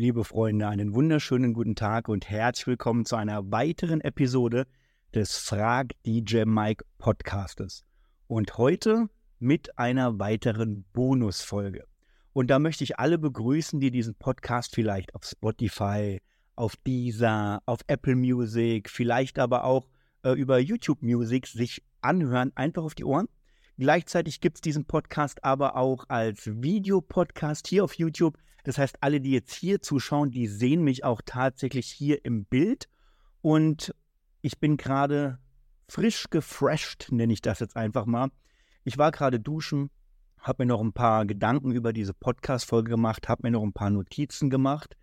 liebe Freunde, einen wunderschönen guten Tag und herzlich willkommen zu einer weiteren Episode des Frag DJ Mike Podcastes. Und heute mit einer weiteren Bonusfolge. Und da möchte ich alle begrüßen, die diesen Podcast vielleicht auf Spotify, auf Deezer, auf Apple Music, vielleicht aber auch äh, über YouTube Music sich anhören, einfach auf die Ohren. Gleichzeitig gibt es diesen Podcast aber auch als Videopodcast hier auf YouTube. Das heißt, alle, die jetzt hier zuschauen, die sehen mich auch tatsächlich hier im Bild. Und ich bin gerade frisch gefresht, nenne ich das jetzt einfach mal. Ich war gerade duschen, habe mir noch ein paar Gedanken über diese Podcast-Folge gemacht, habe mir noch ein paar Notizen gemacht.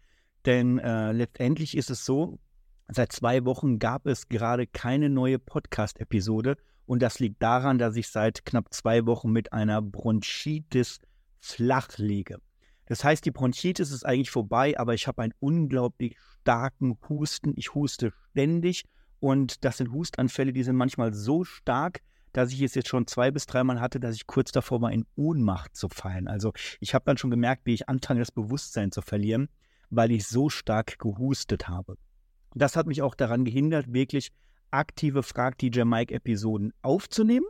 Denn äh, letztendlich ist es so, seit zwei Wochen gab es gerade keine neue Podcast-Episode. Und das liegt daran, dass ich seit knapp zwei Wochen mit einer Bronchitis flach liege. Das heißt, die Bronchitis ist eigentlich vorbei, aber ich habe einen unglaublich starken Husten. Ich huste ständig und das sind Hustanfälle, die sind manchmal so stark, dass ich es jetzt schon zwei bis dreimal hatte, dass ich kurz davor war, in Ohnmacht zu fallen. Also ich habe dann schon gemerkt, wie ich anfange, das Bewusstsein zu verlieren, weil ich so stark gehustet habe. Das hat mich auch daran gehindert, wirklich aktive Frag DJ Mike Episoden aufzunehmen.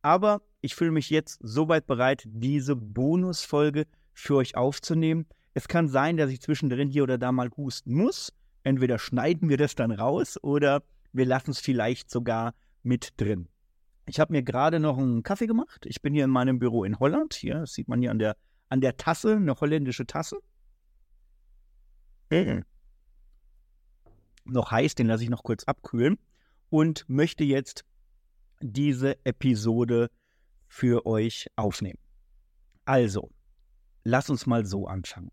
Aber ich fühle mich jetzt soweit bereit, diese Bonusfolge für euch aufzunehmen. Es kann sein, dass ich zwischendrin hier oder da mal husten muss. Entweder schneiden wir das dann raus oder wir lassen es vielleicht sogar mit drin. Ich habe mir gerade noch einen Kaffee gemacht. Ich bin hier in meinem Büro in Holland. Hier, das sieht man hier an der, an der Tasse, eine holländische Tasse. Mhm. Noch heiß, den lasse ich noch kurz abkühlen und möchte jetzt diese Episode für euch aufnehmen. Also, lass uns mal so anfangen.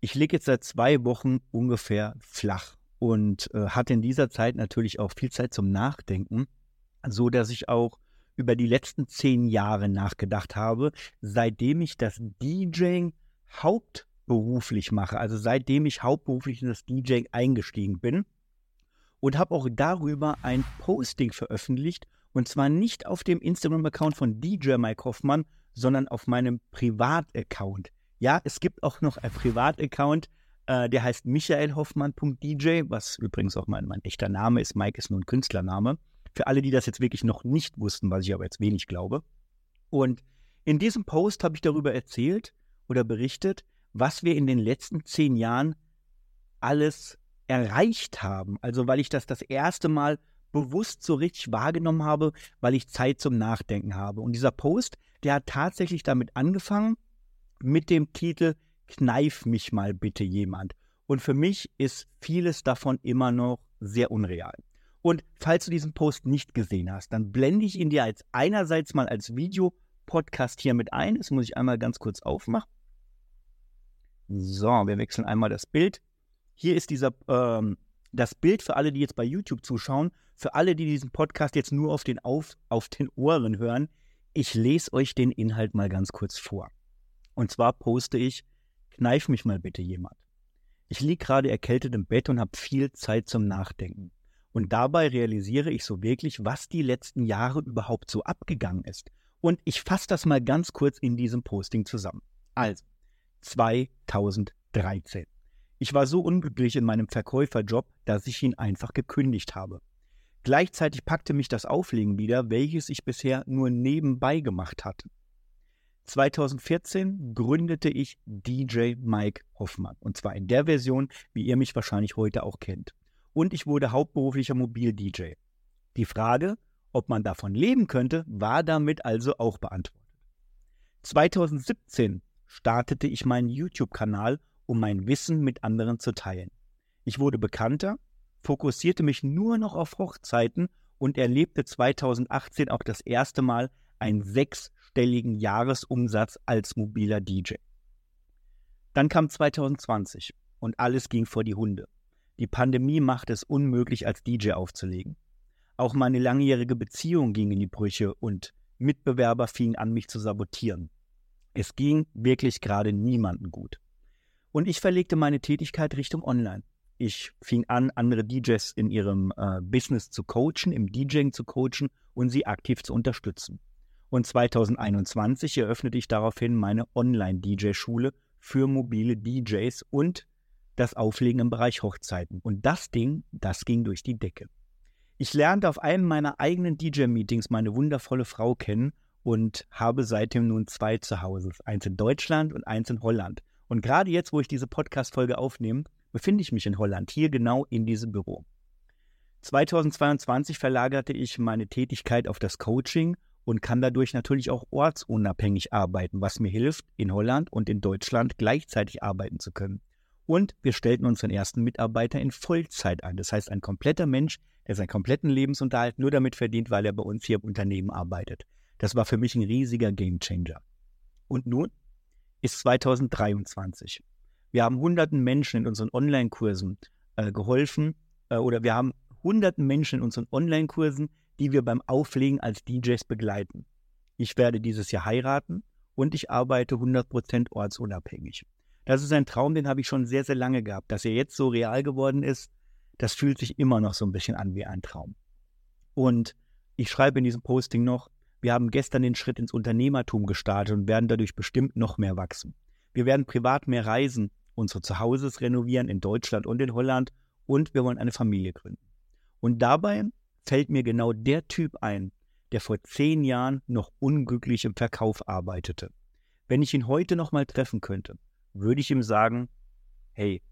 Ich liege jetzt seit zwei Wochen ungefähr flach und äh, hatte in dieser Zeit natürlich auch viel Zeit zum Nachdenken, so dass ich auch über die letzten zehn Jahre nachgedacht habe, seitdem ich das DJing hauptberuflich mache, also seitdem ich hauptberuflich in das DJing eingestiegen bin und habe auch darüber ein Posting veröffentlicht und zwar nicht auf dem Instagram-Account von DJ Mike Hoffmann, sondern auf meinem Privataccount. Ja, es gibt auch noch ein Privataccount, äh, der heißt michaelhoffmann.dj, was übrigens auch mein, mein echter Name ist. Mike ist nur ein Künstlername. Für alle, die das jetzt wirklich noch nicht wussten, was ich aber jetzt wenig glaube. Und in diesem Post habe ich darüber erzählt oder berichtet, was wir in den letzten zehn Jahren alles erreicht haben. Also weil ich das das erste Mal bewusst so richtig wahrgenommen habe, weil ich Zeit zum Nachdenken habe. Und dieser Post, der hat tatsächlich damit angefangen mit dem Titel Kneif mich mal bitte jemand. Und für mich ist vieles davon immer noch sehr unreal. Und falls du diesen Post nicht gesehen hast, dann blende ich ihn dir als einerseits mal als Video-Podcast hier mit ein. Das muss ich einmal ganz kurz aufmachen. So, wir wechseln einmal das Bild. Hier ist dieser, ähm, das Bild für alle, die jetzt bei YouTube zuschauen, für alle, die diesen Podcast jetzt nur auf den, auf, auf den Ohren hören. Ich lese euch den Inhalt mal ganz kurz vor. Und zwar poste ich, kneif mich mal bitte jemand. Ich liege gerade erkältet im Bett und habe viel Zeit zum Nachdenken. Und dabei realisiere ich so wirklich, was die letzten Jahre überhaupt so abgegangen ist. Und ich fasse das mal ganz kurz in diesem Posting zusammen. Also, 2013. Ich war so unglücklich in meinem Verkäuferjob, dass ich ihn einfach gekündigt habe. Gleichzeitig packte mich das Auflegen wieder, welches ich bisher nur nebenbei gemacht hatte. 2014 gründete ich DJ Mike Hoffmann. Und zwar in der Version, wie ihr mich wahrscheinlich heute auch kennt. Und ich wurde hauptberuflicher Mobil-DJ. Die Frage, ob man davon leben könnte, war damit also auch beantwortet. 2017 startete ich meinen YouTube-Kanal, um mein Wissen mit anderen zu teilen. Ich wurde bekannter, fokussierte mich nur noch auf Hochzeiten und erlebte 2018 auch das erste Mal einen sechsstelligen Jahresumsatz als mobiler DJ. Dann kam 2020 und alles ging vor die Hunde. Die Pandemie machte es unmöglich, als DJ aufzulegen. Auch meine langjährige Beziehung ging in die Brüche und Mitbewerber fingen an, mich zu sabotieren. Es ging wirklich gerade niemanden gut. Und ich verlegte meine Tätigkeit Richtung Online. Ich fing an, andere DJs in ihrem äh, Business zu coachen, im DJing zu coachen und sie aktiv zu unterstützen. Und 2021 eröffnete ich daraufhin meine Online-DJ-Schule für mobile DJs und das Auflegen im Bereich Hochzeiten. Und das Ding, das ging durch die Decke. Ich lernte auf einem meiner eigenen DJ-Meetings meine wundervolle Frau kennen und habe seitdem nun zwei zu Hause. Eins in Deutschland und eins in Holland. Und gerade jetzt, wo ich diese Podcast-Folge aufnehme, befinde ich mich in Holland, hier genau in diesem Büro. 2022 verlagerte ich meine Tätigkeit auf das Coaching und kann dadurch natürlich auch ortsunabhängig arbeiten, was mir hilft, in Holland und in Deutschland gleichzeitig arbeiten zu können. Und wir stellten unseren ersten Mitarbeiter in Vollzeit ein. Das heißt, ein kompletter Mensch, der seinen kompletten Lebensunterhalt nur damit verdient, weil er bei uns hier im Unternehmen arbeitet. Das war für mich ein riesiger Gamechanger. Und nun ist 2023. Wir haben hunderten Menschen in unseren Online-Kursen äh, geholfen äh, oder wir haben hunderten Menschen in unseren Online-Kursen, die wir beim Auflegen als DJs begleiten. Ich werde dieses Jahr heiraten und ich arbeite 100% ortsunabhängig. Das ist ein Traum, den habe ich schon sehr, sehr lange gehabt. Dass er jetzt so real geworden ist, das fühlt sich immer noch so ein bisschen an wie ein Traum. Und ich schreibe in diesem Posting noch, wir haben gestern den Schritt ins Unternehmertum gestartet und werden dadurch bestimmt noch mehr wachsen. Wir werden privat mehr reisen, unsere Zuhauses renovieren in Deutschland und in Holland und wir wollen eine Familie gründen. Und dabei fällt mir genau der Typ ein, der vor zehn Jahren noch unglücklich im Verkauf arbeitete. Wenn ich ihn heute noch mal treffen könnte, würde ich ihm sagen, hey,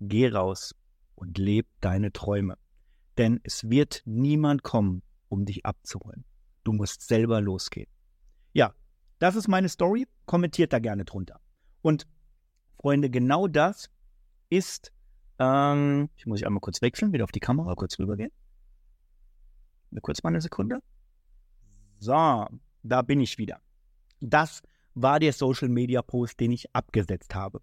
geh raus und leb deine Träume. Denn es wird niemand kommen, um dich abzuholen. Du musst selber losgehen. Ja, das ist meine Story. Kommentiert da gerne drunter. Und Freunde, genau das ist, ähm, ich muss ich einmal kurz wechseln, wieder auf die Kamera kurz rübergehen. Kurz mal eine Sekunde. So, da bin ich wieder. Das war der Social Media Post, den ich abgesetzt habe.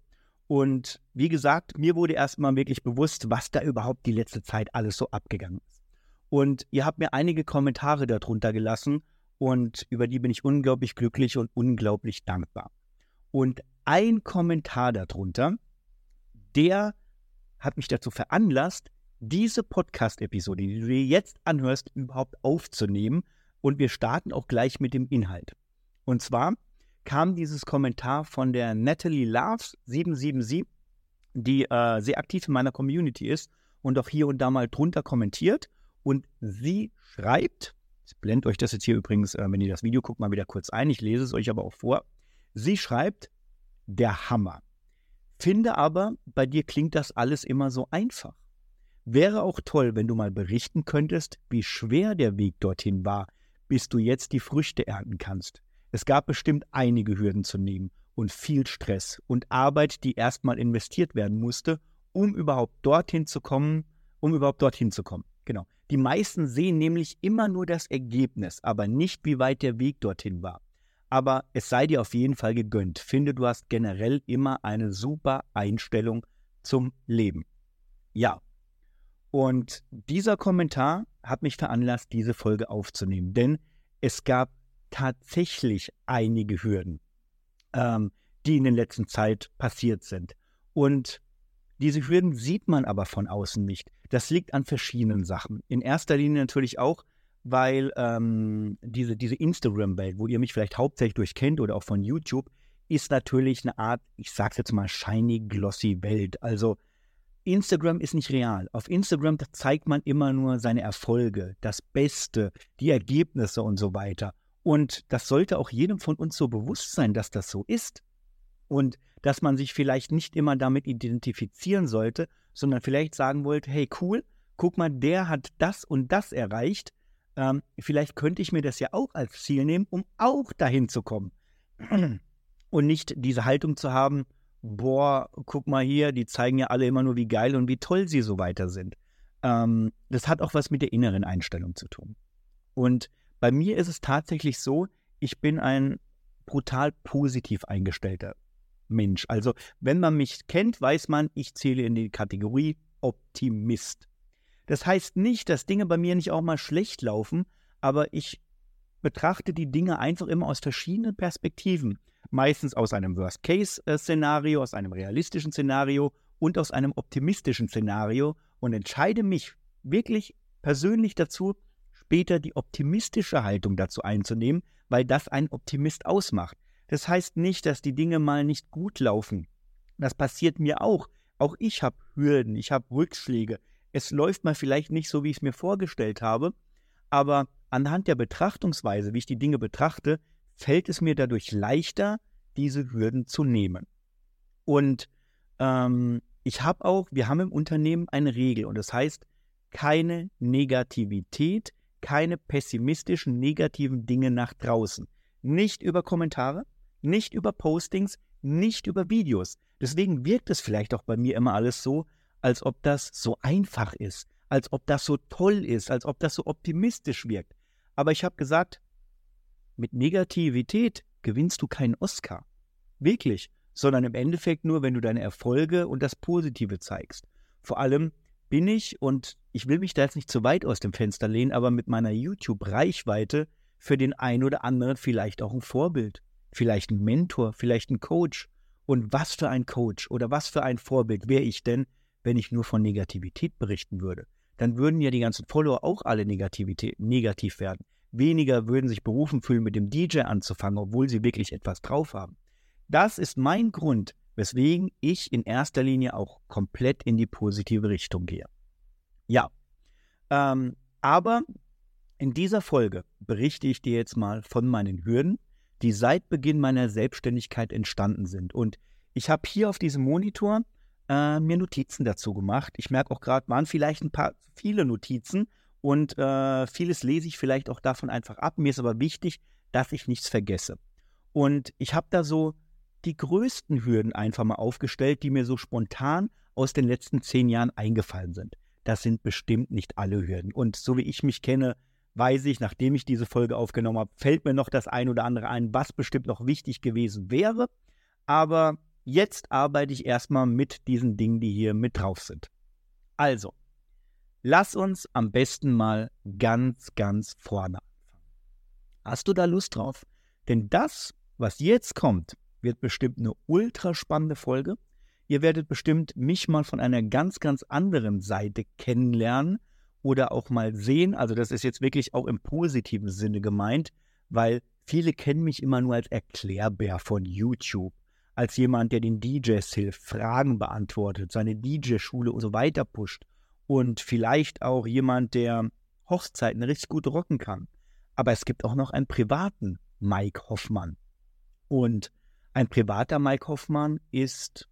Und wie gesagt, mir wurde erstmal wirklich bewusst, was da überhaupt die letzte Zeit alles so abgegangen ist. Und ihr habt mir einige Kommentare darunter gelassen und über die bin ich unglaublich glücklich und unglaublich dankbar. Und ein Kommentar darunter, der hat mich dazu veranlasst, diese Podcast-Episode, die du dir jetzt anhörst, überhaupt aufzunehmen. Und wir starten auch gleich mit dem Inhalt. Und zwar kam dieses Kommentar von der Natalie Loves 777, die äh, sehr aktiv in meiner Community ist und auch hier und da mal drunter kommentiert. Und sie schreibt, ich blende euch das jetzt hier übrigens, äh, wenn ihr das Video guckt, mal wieder kurz ein, ich lese es euch aber auch vor. Sie schreibt, der Hammer. Finde aber, bei dir klingt das alles immer so einfach. Wäre auch toll, wenn du mal berichten könntest, wie schwer der Weg dorthin war, bis du jetzt die Früchte ernten kannst. Es gab bestimmt einige Hürden zu nehmen und viel Stress und Arbeit, die erstmal investiert werden musste, um überhaupt dorthin zu kommen, um überhaupt dorthin zu kommen. Genau. Die meisten sehen nämlich immer nur das Ergebnis, aber nicht, wie weit der Weg dorthin war. Aber es sei dir auf jeden Fall gegönnt. Finde, du hast generell immer eine super Einstellung zum Leben. Ja. Und dieser Kommentar hat mich veranlasst, diese Folge aufzunehmen, denn es gab tatsächlich einige Hürden, ähm, die in der letzten Zeit passiert sind. Und diese Hürden sieht man aber von außen nicht. Das liegt an verschiedenen Sachen. In erster Linie natürlich auch, weil ähm, diese, diese Instagram-Welt, wo ihr mich vielleicht hauptsächlich durchkennt oder auch von YouTube, ist natürlich eine Art, ich sag's jetzt mal, shiny, glossy Welt. Also Instagram ist nicht real. Auf Instagram zeigt man immer nur seine Erfolge, das Beste, die Ergebnisse und so weiter. Und das sollte auch jedem von uns so bewusst sein, dass das so ist. Und dass man sich vielleicht nicht immer damit identifizieren sollte, sondern vielleicht sagen wollte, hey cool, guck mal, der hat das und das erreicht. Ähm, vielleicht könnte ich mir das ja auch als Ziel nehmen, um auch dahin zu kommen. Und nicht diese Haltung zu haben, boah, guck mal hier, die zeigen ja alle immer nur, wie geil und wie toll sie so weiter sind. Ähm, das hat auch was mit der inneren Einstellung zu tun. Und bei mir ist es tatsächlich so, ich bin ein brutal positiv eingestellter Mensch. Also, wenn man mich kennt, weiß man, ich zähle in die Kategorie Optimist. Das heißt nicht, dass Dinge bei mir nicht auch mal schlecht laufen, aber ich betrachte die Dinge einfach immer aus verschiedenen Perspektiven. Meistens aus einem Worst-Case-Szenario, aus einem realistischen Szenario und aus einem optimistischen Szenario und entscheide mich wirklich persönlich dazu, später die optimistische Haltung dazu einzunehmen, weil das ein Optimist ausmacht. Das heißt nicht, dass die Dinge mal nicht gut laufen. Das passiert mir auch, Auch ich habe Hürden, ich habe Rückschläge. Es läuft mal vielleicht nicht so, wie ich es mir vorgestellt habe, aber anhand der Betrachtungsweise, wie ich die Dinge betrachte, fällt es mir dadurch leichter, diese Hürden zu nehmen. Und ähm, ich habe auch, wir haben im Unternehmen eine Regel und das heißt, keine Negativität, keine pessimistischen, negativen Dinge nach draußen. Nicht über Kommentare, nicht über Postings, nicht über Videos. Deswegen wirkt es vielleicht auch bei mir immer alles so, als ob das so einfach ist, als ob das so toll ist, als ob das so optimistisch wirkt. Aber ich habe gesagt, mit Negativität gewinnst du keinen Oscar. Wirklich. Sondern im Endeffekt nur, wenn du deine Erfolge und das Positive zeigst. Vor allem bin ich, und ich will mich da jetzt nicht zu weit aus dem Fenster lehnen, aber mit meiner YouTube-Reichweite für den einen oder anderen vielleicht auch ein Vorbild, vielleicht ein Mentor, vielleicht ein Coach. Und was für ein Coach oder was für ein Vorbild wäre ich denn, wenn ich nur von Negativität berichten würde? Dann würden ja die ganzen Follower auch alle Negativität, negativ werden. Weniger würden sich berufen fühlen, mit dem DJ anzufangen, obwohl sie wirklich etwas drauf haben. Das ist mein Grund, weswegen ich in erster Linie auch komplett in die positive Richtung gehe. Ja, ähm, aber in dieser Folge berichte ich dir jetzt mal von meinen Hürden, die seit Beginn meiner Selbstständigkeit entstanden sind. Und ich habe hier auf diesem Monitor äh, mir Notizen dazu gemacht. Ich merke auch gerade, waren vielleicht ein paar viele Notizen und äh, vieles lese ich vielleicht auch davon einfach ab. Mir ist aber wichtig, dass ich nichts vergesse. Und ich habe da so die größten Hürden einfach mal aufgestellt, die mir so spontan aus den letzten zehn Jahren eingefallen sind. Das sind bestimmt nicht alle Hürden. Und so wie ich mich kenne, weiß ich, nachdem ich diese Folge aufgenommen habe, fällt mir noch das ein oder andere ein, was bestimmt noch wichtig gewesen wäre. Aber jetzt arbeite ich erstmal mit diesen Dingen, die hier mit drauf sind. Also, lass uns am besten mal ganz, ganz vorne anfangen. Hast du da Lust drauf? Denn das, was jetzt kommt, wird bestimmt eine ultra spannende Folge. Ihr werdet bestimmt mich mal von einer ganz, ganz anderen Seite kennenlernen oder auch mal sehen. Also das ist jetzt wirklich auch im positiven Sinne gemeint, weil viele kennen mich immer nur als Erklärbär von YouTube, als jemand, der den DJs hilft, Fragen beantwortet, seine DJ-Schule und so weiter pusht und vielleicht auch jemand, der Hochzeiten richtig gut rocken kann. Aber es gibt auch noch einen privaten Mike Hoffmann. Und ein privater Mike Hoffmann ist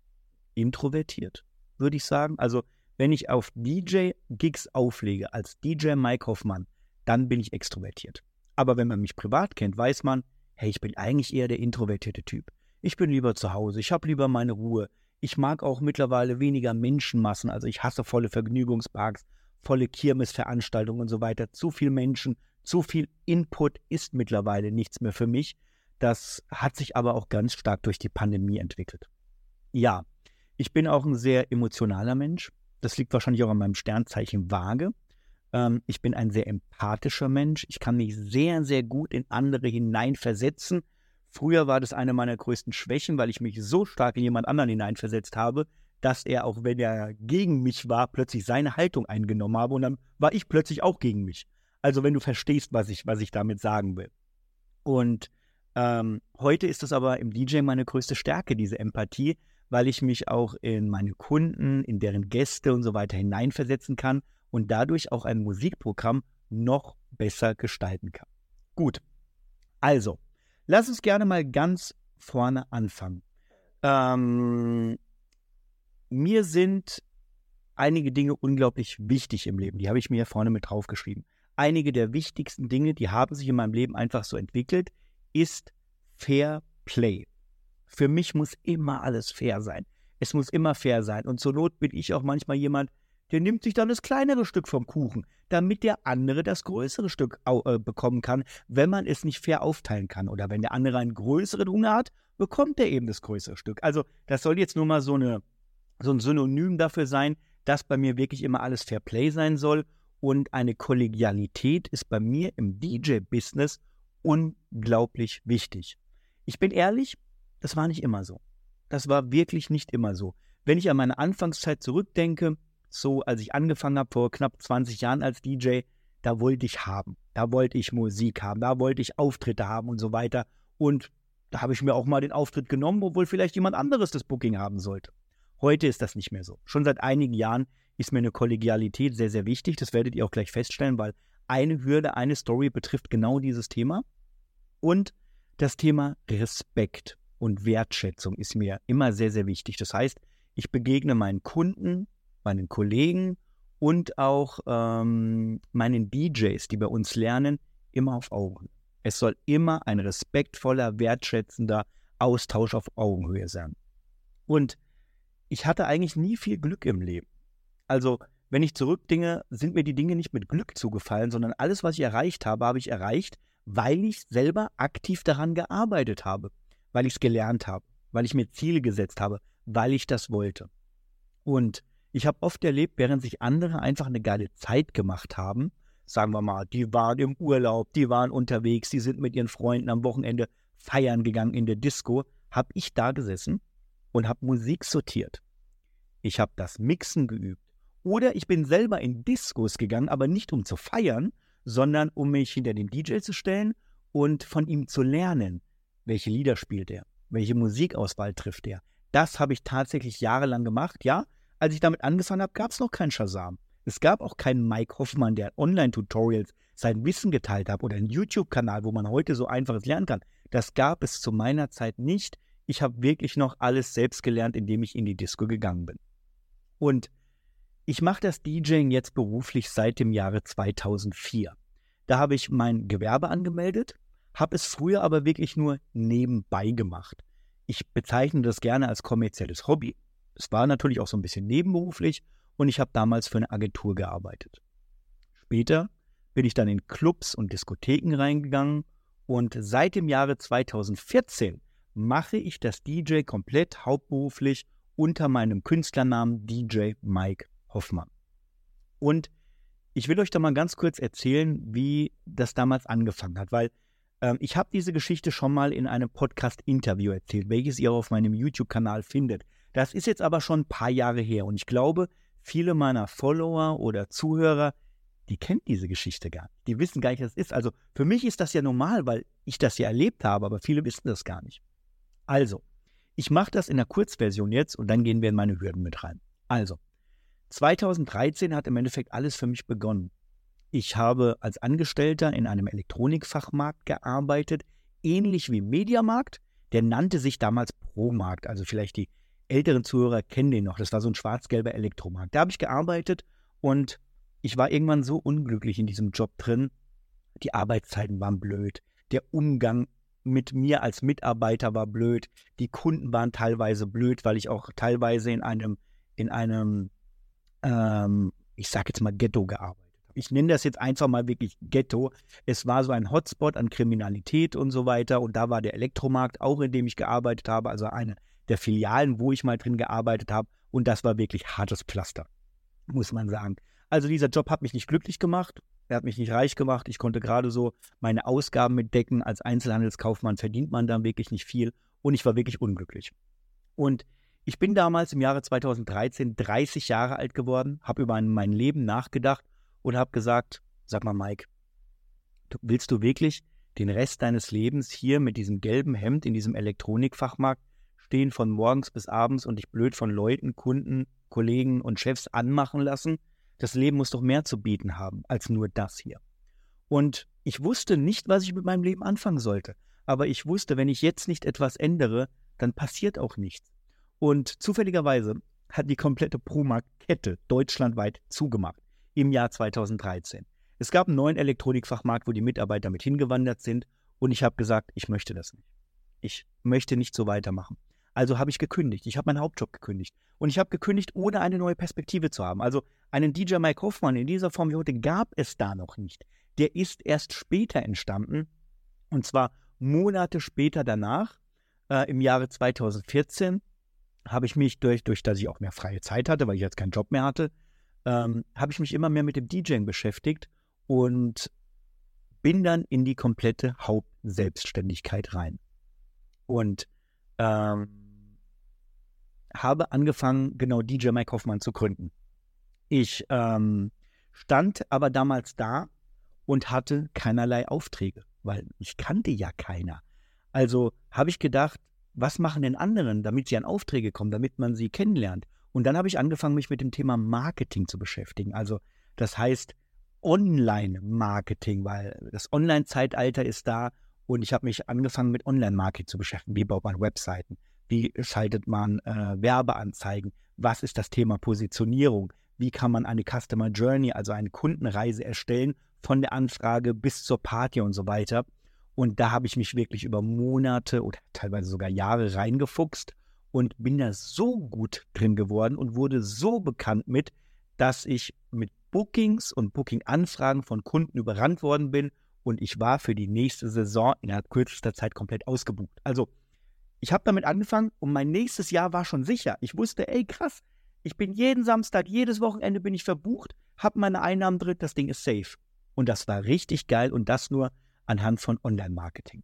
introvertiert, würde ich sagen. Also wenn ich auf DJ-Gigs auflege als DJ Mike Hoffmann, dann bin ich extrovertiert. Aber wenn man mich privat kennt, weiß man, hey, ich bin eigentlich eher der introvertierte Typ. Ich bin lieber zu Hause, ich habe lieber meine Ruhe. Ich mag auch mittlerweile weniger Menschenmassen, also ich hasse volle Vergnügungsparks, volle Kirmesveranstaltungen und so weiter. Zu viel Menschen, zu viel Input ist mittlerweile nichts mehr für mich. Das hat sich aber auch ganz stark durch die Pandemie entwickelt. Ja, ich bin auch ein sehr emotionaler Mensch. Das liegt wahrscheinlich auch an meinem Sternzeichen Waage. Ähm, ich bin ein sehr empathischer Mensch. Ich kann mich sehr, sehr gut in andere hineinversetzen. Früher war das eine meiner größten Schwächen, weil ich mich so stark in jemand anderen hineinversetzt habe, dass er, auch wenn er gegen mich war, plötzlich seine Haltung eingenommen habe und dann war ich plötzlich auch gegen mich. Also wenn du verstehst, was ich, was ich damit sagen will. Und ähm, heute ist es aber im DJ meine größte Stärke, diese Empathie, weil ich mich auch in meine Kunden, in deren Gäste und so weiter hineinversetzen kann und dadurch auch ein Musikprogramm noch besser gestalten kann. Gut, also, lass uns gerne mal ganz vorne anfangen. Ähm, mir sind einige Dinge unglaublich wichtig im Leben. Die habe ich mir hier vorne mit draufgeschrieben. Einige der wichtigsten Dinge, die haben sich in meinem Leben einfach so entwickelt, ist Fair Play. Für mich muss immer alles fair sein. Es muss immer fair sein. Und zur Not bin ich auch manchmal jemand, der nimmt sich dann das kleinere Stück vom Kuchen, damit der andere das größere Stück äh, bekommen kann, wenn man es nicht fair aufteilen kann. Oder wenn der andere einen größeren Hunger hat, bekommt er eben das größere Stück. Also das soll jetzt nur mal so, eine, so ein Synonym dafür sein, dass bei mir wirklich immer alles Fair Play sein soll. Und eine Kollegialität ist bei mir im DJ-Business unglaublich wichtig. Ich bin ehrlich, das war nicht immer so. Das war wirklich nicht immer so. Wenn ich an meine Anfangszeit zurückdenke, so als ich angefangen habe vor knapp 20 Jahren als DJ, da wollte ich haben. Da wollte ich Musik haben, da wollte ich Auftritte haben und so weiter. Und da habe ich mir auch mal den Auftritt genommen, obwohl vielleicht jemand anderes das Booking haben sollte. Heute ist das nicht mehr so. Schon seit einigen Jahren ist mir eine Kollegialität sehr, sehr wichtig. Das werdet ihr auch gleich feststellen, weil eine Hürde, eine Story betrifft genau dieses Thema. Und das Thema Respekt und Wertschätzung ist mir immer sehr, sehr wichtig. Das heißt, ich begegne meinen Kunden, meinen Kollegen und auch ähm, meinen DJs, die bei uns lernen, immer auf Augenhöhe. Es soll immer ein respektvoller, wertschätzender Austausch auf Augenhöhe sein. Und ich hatte eigentlich nie viel Glück im Leben. Also, wenn ich zurückdinge, sind mir die Dinge nicht mit Glück zugefallen, sondern alles, was ich erreicht habe, habe ich erreicht, weil ich selber aktiv daran gearbeitet habe, weil ich es gelernt habe, weil ich mir Ziele gesetzt habe, weil ich das wollte. Und ich habe oft erlebt, während sich andere einfach eine geile Zeit gemacht haben, sagen wir mal, die waren im Urlaub, die waren unterwegs, die sind mit ihren Freunden am Wochenende feiern gegangen in der Disco, habe ich da gesessen und habe Musik sortiert. Ich habe das Mixen geübt. Oder ich bin selber in Discos gegangen, aber nicht um zu feiern, sondern um mich hinter den DJ zu stellen und von ihm zu lernen, welche Lieder spielt er, welche Musikauswahl trifft er. Das habe ich tatsächlich jahrelang gemacht. Ja, als ich damit angefangen habe, gab es noch keinen Shazam. Es gab auch keinen Mike Hoffmann, der Online-Tutorials sein Wissen geteilt hat oder einen YouTube-Kanal, wo man heute so einfaches lernen kann. Das gab es zu meiner Zeit nicht. Ich habe wirklich noch alles selbst gelernt, indem ich in die Disco gegangen bin. Und ich mache das DJing jetzt beruflich seit dem Jahre 2004. Da habe ich mein Gewerbe angemeldet, habe es früher aber wirklich nur nebenbei gemacht. Ich bezeichne das gerne als kommerzielles Hobby. Es war natürlich auch so ein bisschen nebenberuflich und ich habe damals für eine Agentur gearbeitet. Später bin ich dann in Clubs und Diskotheken reingegangen und seit dem Jahre 2014 mache ich das DJ komplett hauptberuflich unter meinem Künstlernamen DJ Mike Hoffmann. Und ich will euch da mal ganz kurz erzählen, wie das damals angefangen hat, weil ähm, ich habe diese Geschichte schon mal in einem Podcast-Interview erzählt, welches ihr auf meinem YouTube-Kanal findet. Das ist jetzt aber schon ein paar Jahre her und ich glaube, viele meiner Follower oder Zuhörer, die kennen diese Geschichte gar nicht. Die wissen gar nicht, was es ist. Also für mich ist das ja normal, weil ich das ja erlebt habe, aber viele wissen das gar nicht. Also, ich mache das in der Kurzversion jetzt und dann gehen wir in meine Hürden mit rein. Also, 2013 hat im Endeffekt alles für mich begonnen. Ich habe als Angestellter in einem Elektronikfachmarkt gearbeitet, ähnlich wie Mediamarkt. Der nannte sich damals Promarkt. Also vielleicht die älteren Zuhörer kennen den noch. Das war so ein schwarz-gelber Elektromarkt. Da habe ich gearbeitet und ich war irgendwann so unglücklich in diesem Job drin. Die Arbeitszeiten waren blöd. Der Umgang mit mir als Mitarbeiter war blöd. Die Kunden waren teilweise blöd, weil ich auch teilweise in einem, in einem ähm, ich sage jetzt mal Ghetto gearbeitet habe. Ich nenne das jetzt einfach mal wirklich Ghetto. Es war so ein Hotspot an Kriminalität und so weiter. Und da war der Elektromarkt auch, in dem ich gearbeitet habe, also eine der Filialen, wo ich mal drin gearbeitet habe. Und das war wirklich hartes Pflaster, muss man sagen. Also dieser Job hat mich nicht glücklich gemacht. Er hat mich nicht reich gemacht. Ich konnte gerade so meine Ausgaben mitdecken. Als Einzelhandelskaufmann verdient man dann wirklich nicht viel. Und ich war wirklich unglücklich. Und ich bin damals im Jahre 2013 30 Jahre alt geworden, habe über mein Leben nachgedacht und habe gesagt, sag mal Mike, willst du wirklich den Rest deines Lebens hier mit diesem gelben Hemd in diesem Elektronikfachmarkt stehen von morgens bis abends und dich blöd von Leuten, Kunden, Kollegen und Chefs anmachen lassen? Das Leben muss doch mehr zu bieten haben als nur das hier. Und ich wusste nicht, was ich mit meinem Leben anfangen sollte. Aber ich wusste, wenn ich jetzt nicht etwas ändere, dann passiert auch nichts. Und zufälligerweise hat die komplette Promarkt-Kette deutschlandweit zugemacht im Jahr 2013. Es gab einen neuen Elektronikfachmarkt, wo die Mitarbeiter mit hingewandert sind und ich habe gesagt, ich möchte das nicht. Ich möchte nicht so weitermachen. Also habe ich gekündigt. Ich habe meinen Hauptjob gekündigt. Und ich habe gekündigt, ohne eine neue Perspektive zu haben. Also einen DJ Mike Hoffmann in dieser Form wie heute gab es da noch nicht. Der ist erst später entstanden. Und zwar Monate später danach, äh, im Jahre 2014, habe ich mich durch, durch, dass ich auch mehr freie Zeit hatte, weil ich jetzt keinen Job mehr hatte, ähm, habe ich mich immer mehr mit dem DJing beschäftigt und bin dann in die komplette Hauptselbstständigkeit rein. Und ähm, habe angefangen, genau DJ Mike Hoffmann zu gründen. Ich ähm, stand aber damals da und hatte keinerlei Aufträge, weil ich kannte ja keiner. Also habe ich gedacht, was machen denn anderen, damit sie an Aufträge kommen, damit man sie kennenlernt. Und dann habe ich angefangen, mich mit dem Thema Marketing zu beschäftigen. Also das heißt Online-Marketing, weil das Online-Zeitalter ist da und ich habe mich angefangen mit Online-Marketing zu beschäftigen. Wie baut man Webseiten? Wie schaltet man äh, Werbeanzeigen? Was ist das Thema Positionierung? Wie kann man eine Customer Journey, also eine Kundenreise erstellen, von der Anfrage bis zur Party und so weiter? Und da habe ich mich wirklich über Monate oder teilweise sogar Jahre reingefuchst und bin da so gut drin geworden und wurde so bekannt mit, dass ich mit Bookings und Booking-Anfragen von Kunden überrannt worden bin und ich war für die nächste Saison in kürzester Zeit komplett ausgebucht. Also ich habe damit angefangen und mein nächstes Jahr war schon sicher. Ich wusste, ey krass, ich bin jeden Samstag, jedes Wochenende bin ich verbucht, habe meine Einnahmen drin, das Ding ist safe. Und das war richtig geil und das nur anhand von Online-Marketing.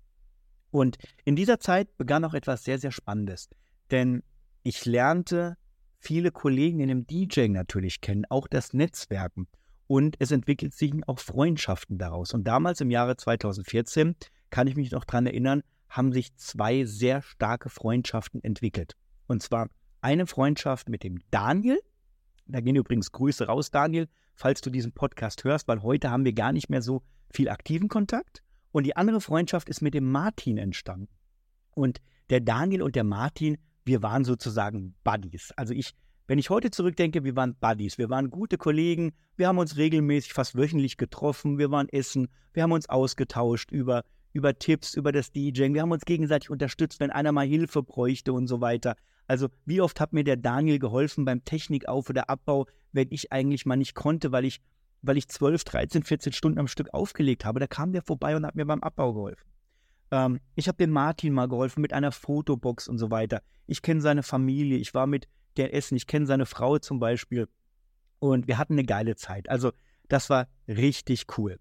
Und in dieser Zeit begann auch etwas sehr, sehr Spannendes. Denn ich lernte viele Kollegen in dem DJing natürlich kennen, auch das Netzwerken. Und es entwickelt sich auch Freundschaften daraus. Und damals im Jahre 2014, kann ich mich noch daran erinnern, haben sich zwei sehr starke Freundschaften entwickelt. Und zwar eine Freundschaft mit dem Daniel. Da gehen übrigens Grüße raus, Daniel, falls du diesen Podcast hörst, weil heute haben wir gar nicht mehr so viel aktiven Kontakt. Und die andere Freundschaft ist mit dem Martin entstanden. Und der Daniel und der Martin, wir waren sozusagen Buddies. Also ich, wenn ich heute zurückdenke, wir waren Buddies. Wir waren gute Kollegen. Wir haben uns regelmäßig, fast wöchentlich getroffen. Wir waren essen. Wir haben uns ausgetauscht über, über Tipps, über das DJing. Wir haben uns gegenseitig unterstützt, wenn einer mal Hilfe bräuchte und so weiter. Also wie oft hat mir der Daniel geholfen beim Technikauf- oder Abbau, wenn ich eigentlich mal nicht konnte, weil ich weil ich 12, 13, 14 Stunden am Stück aufgelegt habe. Da kam der vorbei und hat mir beim Abbau geholfen. Ähm, ich habe dem Martin mal geholfen mit einer Fotobox und so weiter. Ich kenne seine Familie, ich war mit der Essen, ich kenne seine Frau zum Beispiel. Und wir hatten eine geile Zeit. Also, das war richtig cool.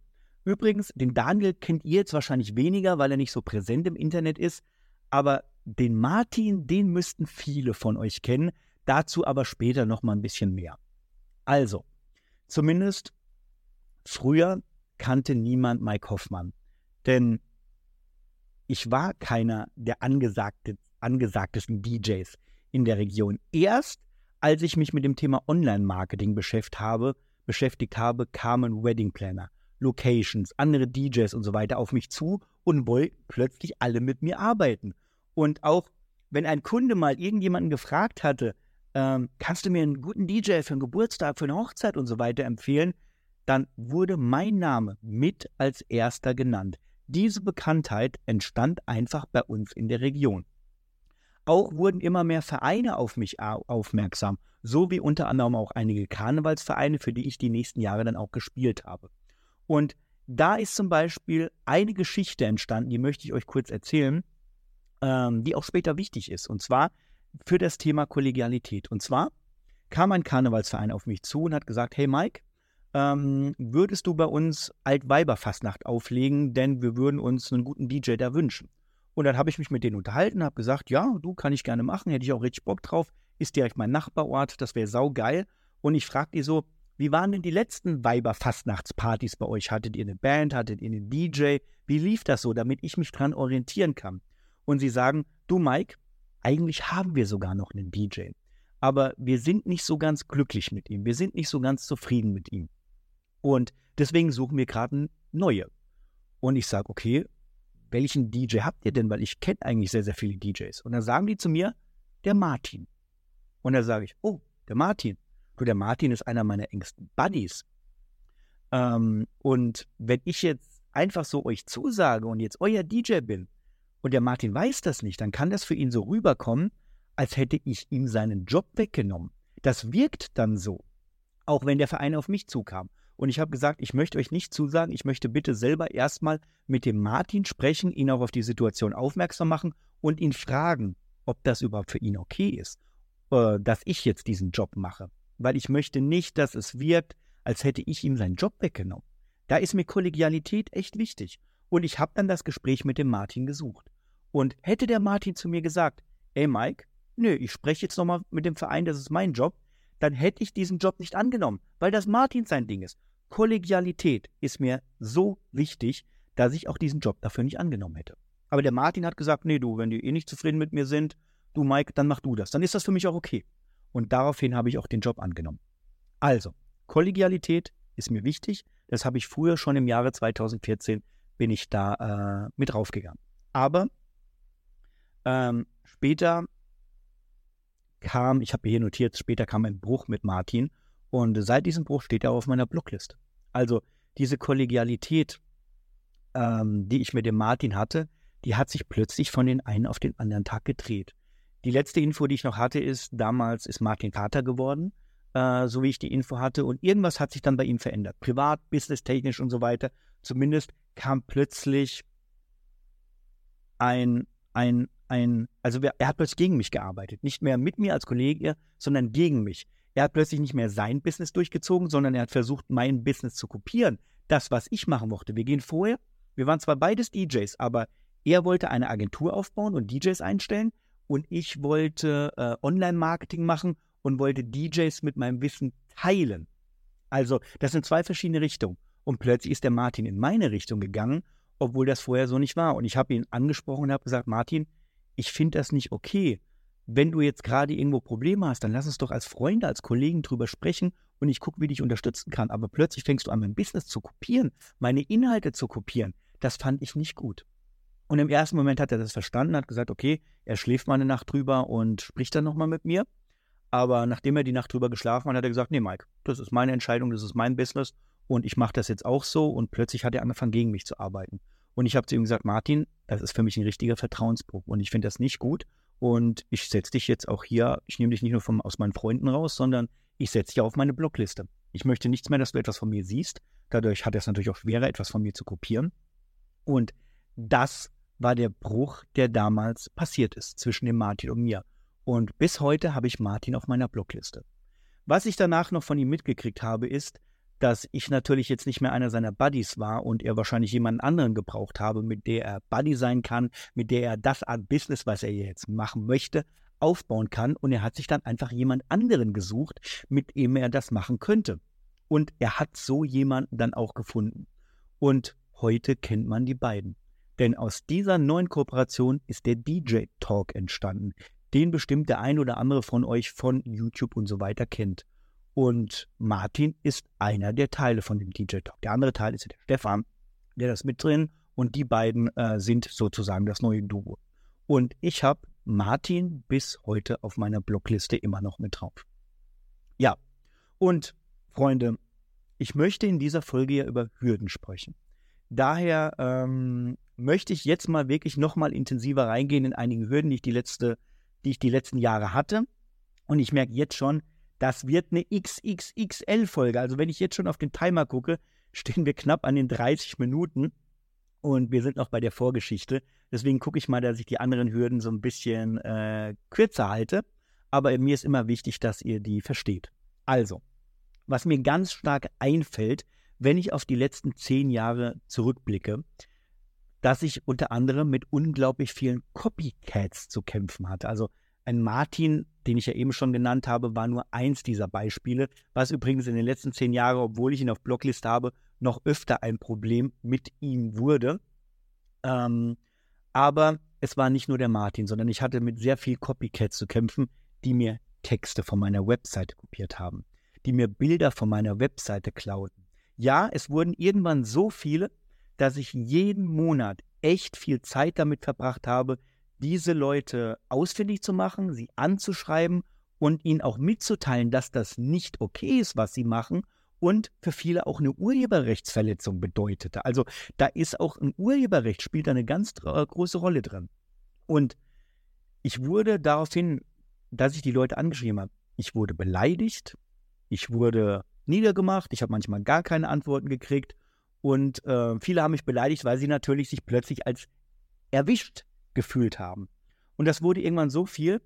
Übrigens, den Daniel kennt ihr jetzt wahrscheinlich weniger, weil er nicht so präsent im Internet ist. Aber den Martin, den müssten viele von euch kennen. Dazu aber später noch mal ein bisschen mehr. Also, zumindest Früher kannte niemand Mike Hoffmann, denn ich war keiner der angesagte, angesagtesten DJs in der Region. Erst als ich mich mit dem Thema Online-Marketing beschäftigt habe, beschäftigt habe, kamen Wedding Planner, Locations, andere DJs und so weiter auf mich zu und wollten plötzlich alle mit mir arbeiten. Und auch wenn ein Kunde mal irgendjemanden gefragt hatte, ähm, kannst du mir einen guten DJ für einen Geburtstag, für eine Hochzeit und so weiter empfehlen, dann wurde mein Name mit als erster genannt. Diese Bekanntheit entstand einfach bei uns in der Region. Auch wurden immer mehr Vereine auf mich aufmerksam, so wie unter anderem auch einige Karnevalsvereine, für die ich die nächsten Jahre dann auch gespielt habe. Und da ist zum Beispiel eine Geschichte entstanden, die möchte ich euch kurz erzählen, ähm, die auch später wichtig ist. Und zwar für das Thema Kollegialität. Und zwar kam ein Karnevalsverein auf mich zu und hat gesagt, hey Mike, ähm, würdest du bei uns Altweiberfastnacht auflegen, denn wir würden uns einen guten DJ da wünschen. Und dann habe ich mich mit denen unterhalten, habe gesagt, ja, du kann ich gerne machen, hätte ich auch richtig Bock drauf, ist direkt mein Nachbarort, das wäre saugeil. Und ich frage die so, wie waren denn die letzten Weiberfastnachtspartys bei euch? Hattet ihr eine Band, hattet ihr einen DJ? Wie lief das so, damit ich mich dran orientieren kann? Und sie sagen, du Mike, eigentlich haben wir sogar noch einen DJ. Aber wir sind nicht so ganz glücklich mit ihm. Wir sind nicht so ganz zufrieden mit ihm. Und deswegen suchen wir gerade neue. Und ich sage, okay, welchen DJ habt ihr denn? Weil ich kenne eigentlich sehr, sehr viele DJs. Und dann sagen die zu mir, der Martin. Und dann sage ich, oh, der Martin. Du, der Martin ist einer meiner engsten Buddies. Ähm, und wenn ich jetzt einfach so euch zusage und jetzt euer DJ bin und der Martin weiß das nicht, dann kann das für ihn so rüberkommen, als hätte ich ihm seinen Job weggenommen. Das wirkt dann so, auch wenn der Verein auf mich zukam. Und ich habe gesagt, ich möchte euch nicht zusagen, ich möchte bitte selber erstmal mit dem Martin sprechen, ihn auch auf die Situation aufmerksam machen und ihn fragen, ob das überhaupt für ihn okay ist, äh, dass ich jetzt diesen Job mache. Weil ich möchte nicht, dass es wirkt, als hätte ich ihm seinen Job weggenommen. Da ist mir Kollegialität echt wichtig. Und ich habe dann das Gespräch mit dem Martin gesucht. Und hätte der Martin zu mir gesagt, ey Mike, nö, ich spreche jetzt nochmal mit dem Verein, das ist mein Job, dann hätte ich diesen Job nicht angenommen, weil das Martin sein Ding ist. Kollegialität ist mir so wichtig, dass ich auch diesen Job dafür nicht angenommen hätte. Aber der Martin hat gesagt, nee, du, wenn die eh nicht zufrieden mit mir sind, du Mike, dann mach du das. Dann ist das für mich auch okay. Und daraufhin habe ich auch den Job angenommen. Also, Kollegialität ist mir wichtig. Das habe ich früher schon im Jahre 2014 bin ich da äh, mit draufgegangen. Aber ähm, später kam, ich habe hier notiert, später kam ein Bruch mit Martin und seit diesem Bruch steht er auf meiner Blockliste. Also diese Kollegialität, ähm, die ich mit dem Martin hatte, die hat sich plötzlich von den einen auf den anderen Tag gedreht. Die letzte Info, die ich noch hatte, ist, damals ist Martin Vater geworden, äh, so wie ich die Info hatte. Und irgendwas hat sich dann bei ihm verändert. Privat, business, technisch und so weiter. Zumindest kam plötzlich ein, ein, ein, also er hat plötzlich gegen mich gearbeitet. Nicht mehr mit mir als Kollege, sondern gegen mich. Er hat plötzlich nicht mehr sein Business durchgezogen, sondern er hat versucht, mein Business zu kopieren. Das, was ich machen mochte. Wir gehen vorher, wir waren zwar beides DJs, aber er wollte eine Agentur aufbauen und DJs einstellen und ich wollte äh, Online-Marketing machen und wollte DJs mit meinem Wissen teilen. Also, das sind zwei verschiedene Richtungen. Und plötzlich ist der Martin in meine Richtung gegangen, obwohl das vorher so nicht war. Und ich habe ihn angesprochen und habe gesagt, Martin, ich finde das nicht okay. Wenn du jetzt gerade irgendwo Probleme hast, dann lass uns doch als Freunde, als Kollegen drüber sprechen und ich gucke, wie ich unterstützen kann. Aber plötzlich fängst du an, mein Business zu kopieren, meine Inhalte zu kopieren. Das fand ich nicht gut. Und im ersten Moment hat er das verstanden, hat gesagt, okay, er schläft mal eine Nacht drüber und spricht dann nochmal mit mir. Aber nachdem er die Nacht drüber geschlafen hat, hat er gesagt, nee, Mike, das ist meine Entscheidung, das ist mein Business und ich mache das jetzt auch so. Und plötzlich hat er angefangen, gegen mich zu arbeiten. Und ich habe zu ihm gesagt, Martin, das ist für mich ein richtiger Vertrauensbruch und ich finde das nicht gut. Und ich setze dich jetzt auch hier, ich nehme dich nicht nur vom, aus meinen Freunden raus, sondern ich setze dich auf meine Blockliste. Ich möchte nichts mehr, dass du etwas von mir siehst. Dadurch hat er es natürlich auch schwerer, etwas von mir zu kopieren. Und das war der Bruch, der damals passiert ist zwischen dem Martin und mir. Und bis heute habe ich Martin auf meiner Blockliste. Was ich danach noch von ihm mitgekriegt habe, ist, dass ich natürlich jetzt nicht mehr einer seiner Buddies war und er wahrscheinlich jemanden anderen gebraucht habe, mit der er Buddy sein kann, mit der er das Art Business, was er jetzt machen möchte, aufbauen kann. Und er hat sich dann einfach jemand anderen gesucht, mit dem er das machen könnte. Und er hat so jemanden dann auch gefunden. Und heute kennt man die beiden. Denn aus dieser neuen Kooperation ist der DJ Talk entstanden, den bestimmt der ein oder andere von euch von YouTube und so weiter kennt. Und Martin ist einer der Teile von dem DJ Talk. Der andere Teil ist der Stefan, der das mit drin und die beiden äh, sind sozusagen das neue Duo. Und ich habe Martin bis heute auf meiner Blockliste immer noch mit drauf. Ja, und Freunde, ich möchte in dieser Folge ja über Hürden sprechen. Daher ähm, möchte ich jetzt mal wirklich nochmal intensiver reingehen in einige Hürden, die ich die, letzte, die ich die letzten Jahre hatte. Und ich merke jetzt schon, das wird eine XXXL-Folge. Also wenn ich jetzt schon auf den Timer gucke, stehen wir knapp an den 30 Minuten und wir sind noch bei der Vorgeschichte. Deswegen gucke ich mal, dass ich die anderen Hürden so ein bisschen äh, kürzer halte. Aber mir ist immer wichtig, dass ihr die versteht. Also, was mir ganz stark einfällt, wenn ich auf die letzten zehn Jahre zurückblicke, dass ich unter anderem mit unglaublich vielen Copycats zu kämpfen hatte. Also ein Martin, den ich ja eben schon genannt habe, war nur eins dieser Beispiele, was übrigens in den letzten zehn Jahren, obwohl ich ihn auf Blocklist habe, noch öfter ein Problem mit ihm wurde. Ähm, aber es war nicht nur der Martin, sondern ich hatte mit sehr viel Copycats zu kämpfen, die mir Texte von meiner Webseite kopiert haben, die mir Bilder von meiner Webseite klauten. Ja, es wurden irgendwann so viele, dass ich jeden Monat echt viel Zeit damit verbracht habe, diese Leute ausfindig zu machen, sie anzuschreiben und ihnen auch mitzuteilen, dass das nicht okay ist, was sie machen und für viele auch eine Urheberrechtsverletzung bedeutete. Also da ist auch ein Urheberrecht, spielt eine ganz äh, große Rolle drin. Und ich wurde daraufhin, dass ich die Leute angeschrieben habe, ich wurde beleidigt, ich wurde niedergemacht, ich habe manchmal gar keine Antworten gekriegt und äh, viele haben mich beleidigt, weil sie natürlich sich plötzlich als erwischt gefühlt haben. Und das wurde irgendwann so viel,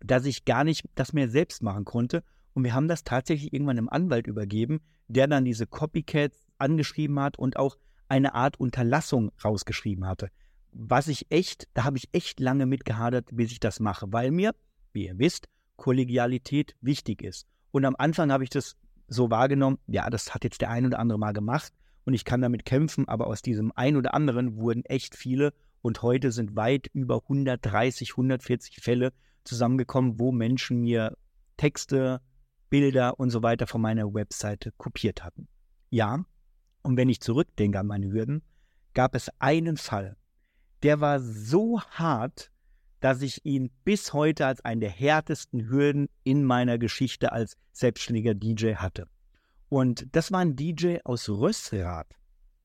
dass ich gar nicht das mehr selbst machen konnte. Und wir haben das tatsächlich irgendwann einem Anwalt übergeben, der dann diese Copycats angeschrieben hat und auch eine Art Unterlassung rausgeschrieben hatte. Was ich echt, da habe ich echt lange mitgehadert, bis ich das mache, weil mir, wie ihr wisst, Kollegialität wichtig ist. Und am Anfang habe ich das so wahrgenommen, ja, das hat jetzt der ein oder andere mal gemacht und ich kann damit kämpfen, aber aus diesem ein oder anderen wurden echt viele Und heute sind weit über 130, 140 Fälle zusammengekommen, wo Menschen mir Texte, Bilder und so weiter von meiner Webseite kopiert hatten. Ja, und wenn ich zurückdenke an meine Hürden, gab es einen Fall, der war so hart, dass ich ihn bis heute als einen der härtesten Hürden in meiner Geschichte als selbstständiger DJ hatte. Und das war ein DJ aus Rössrath.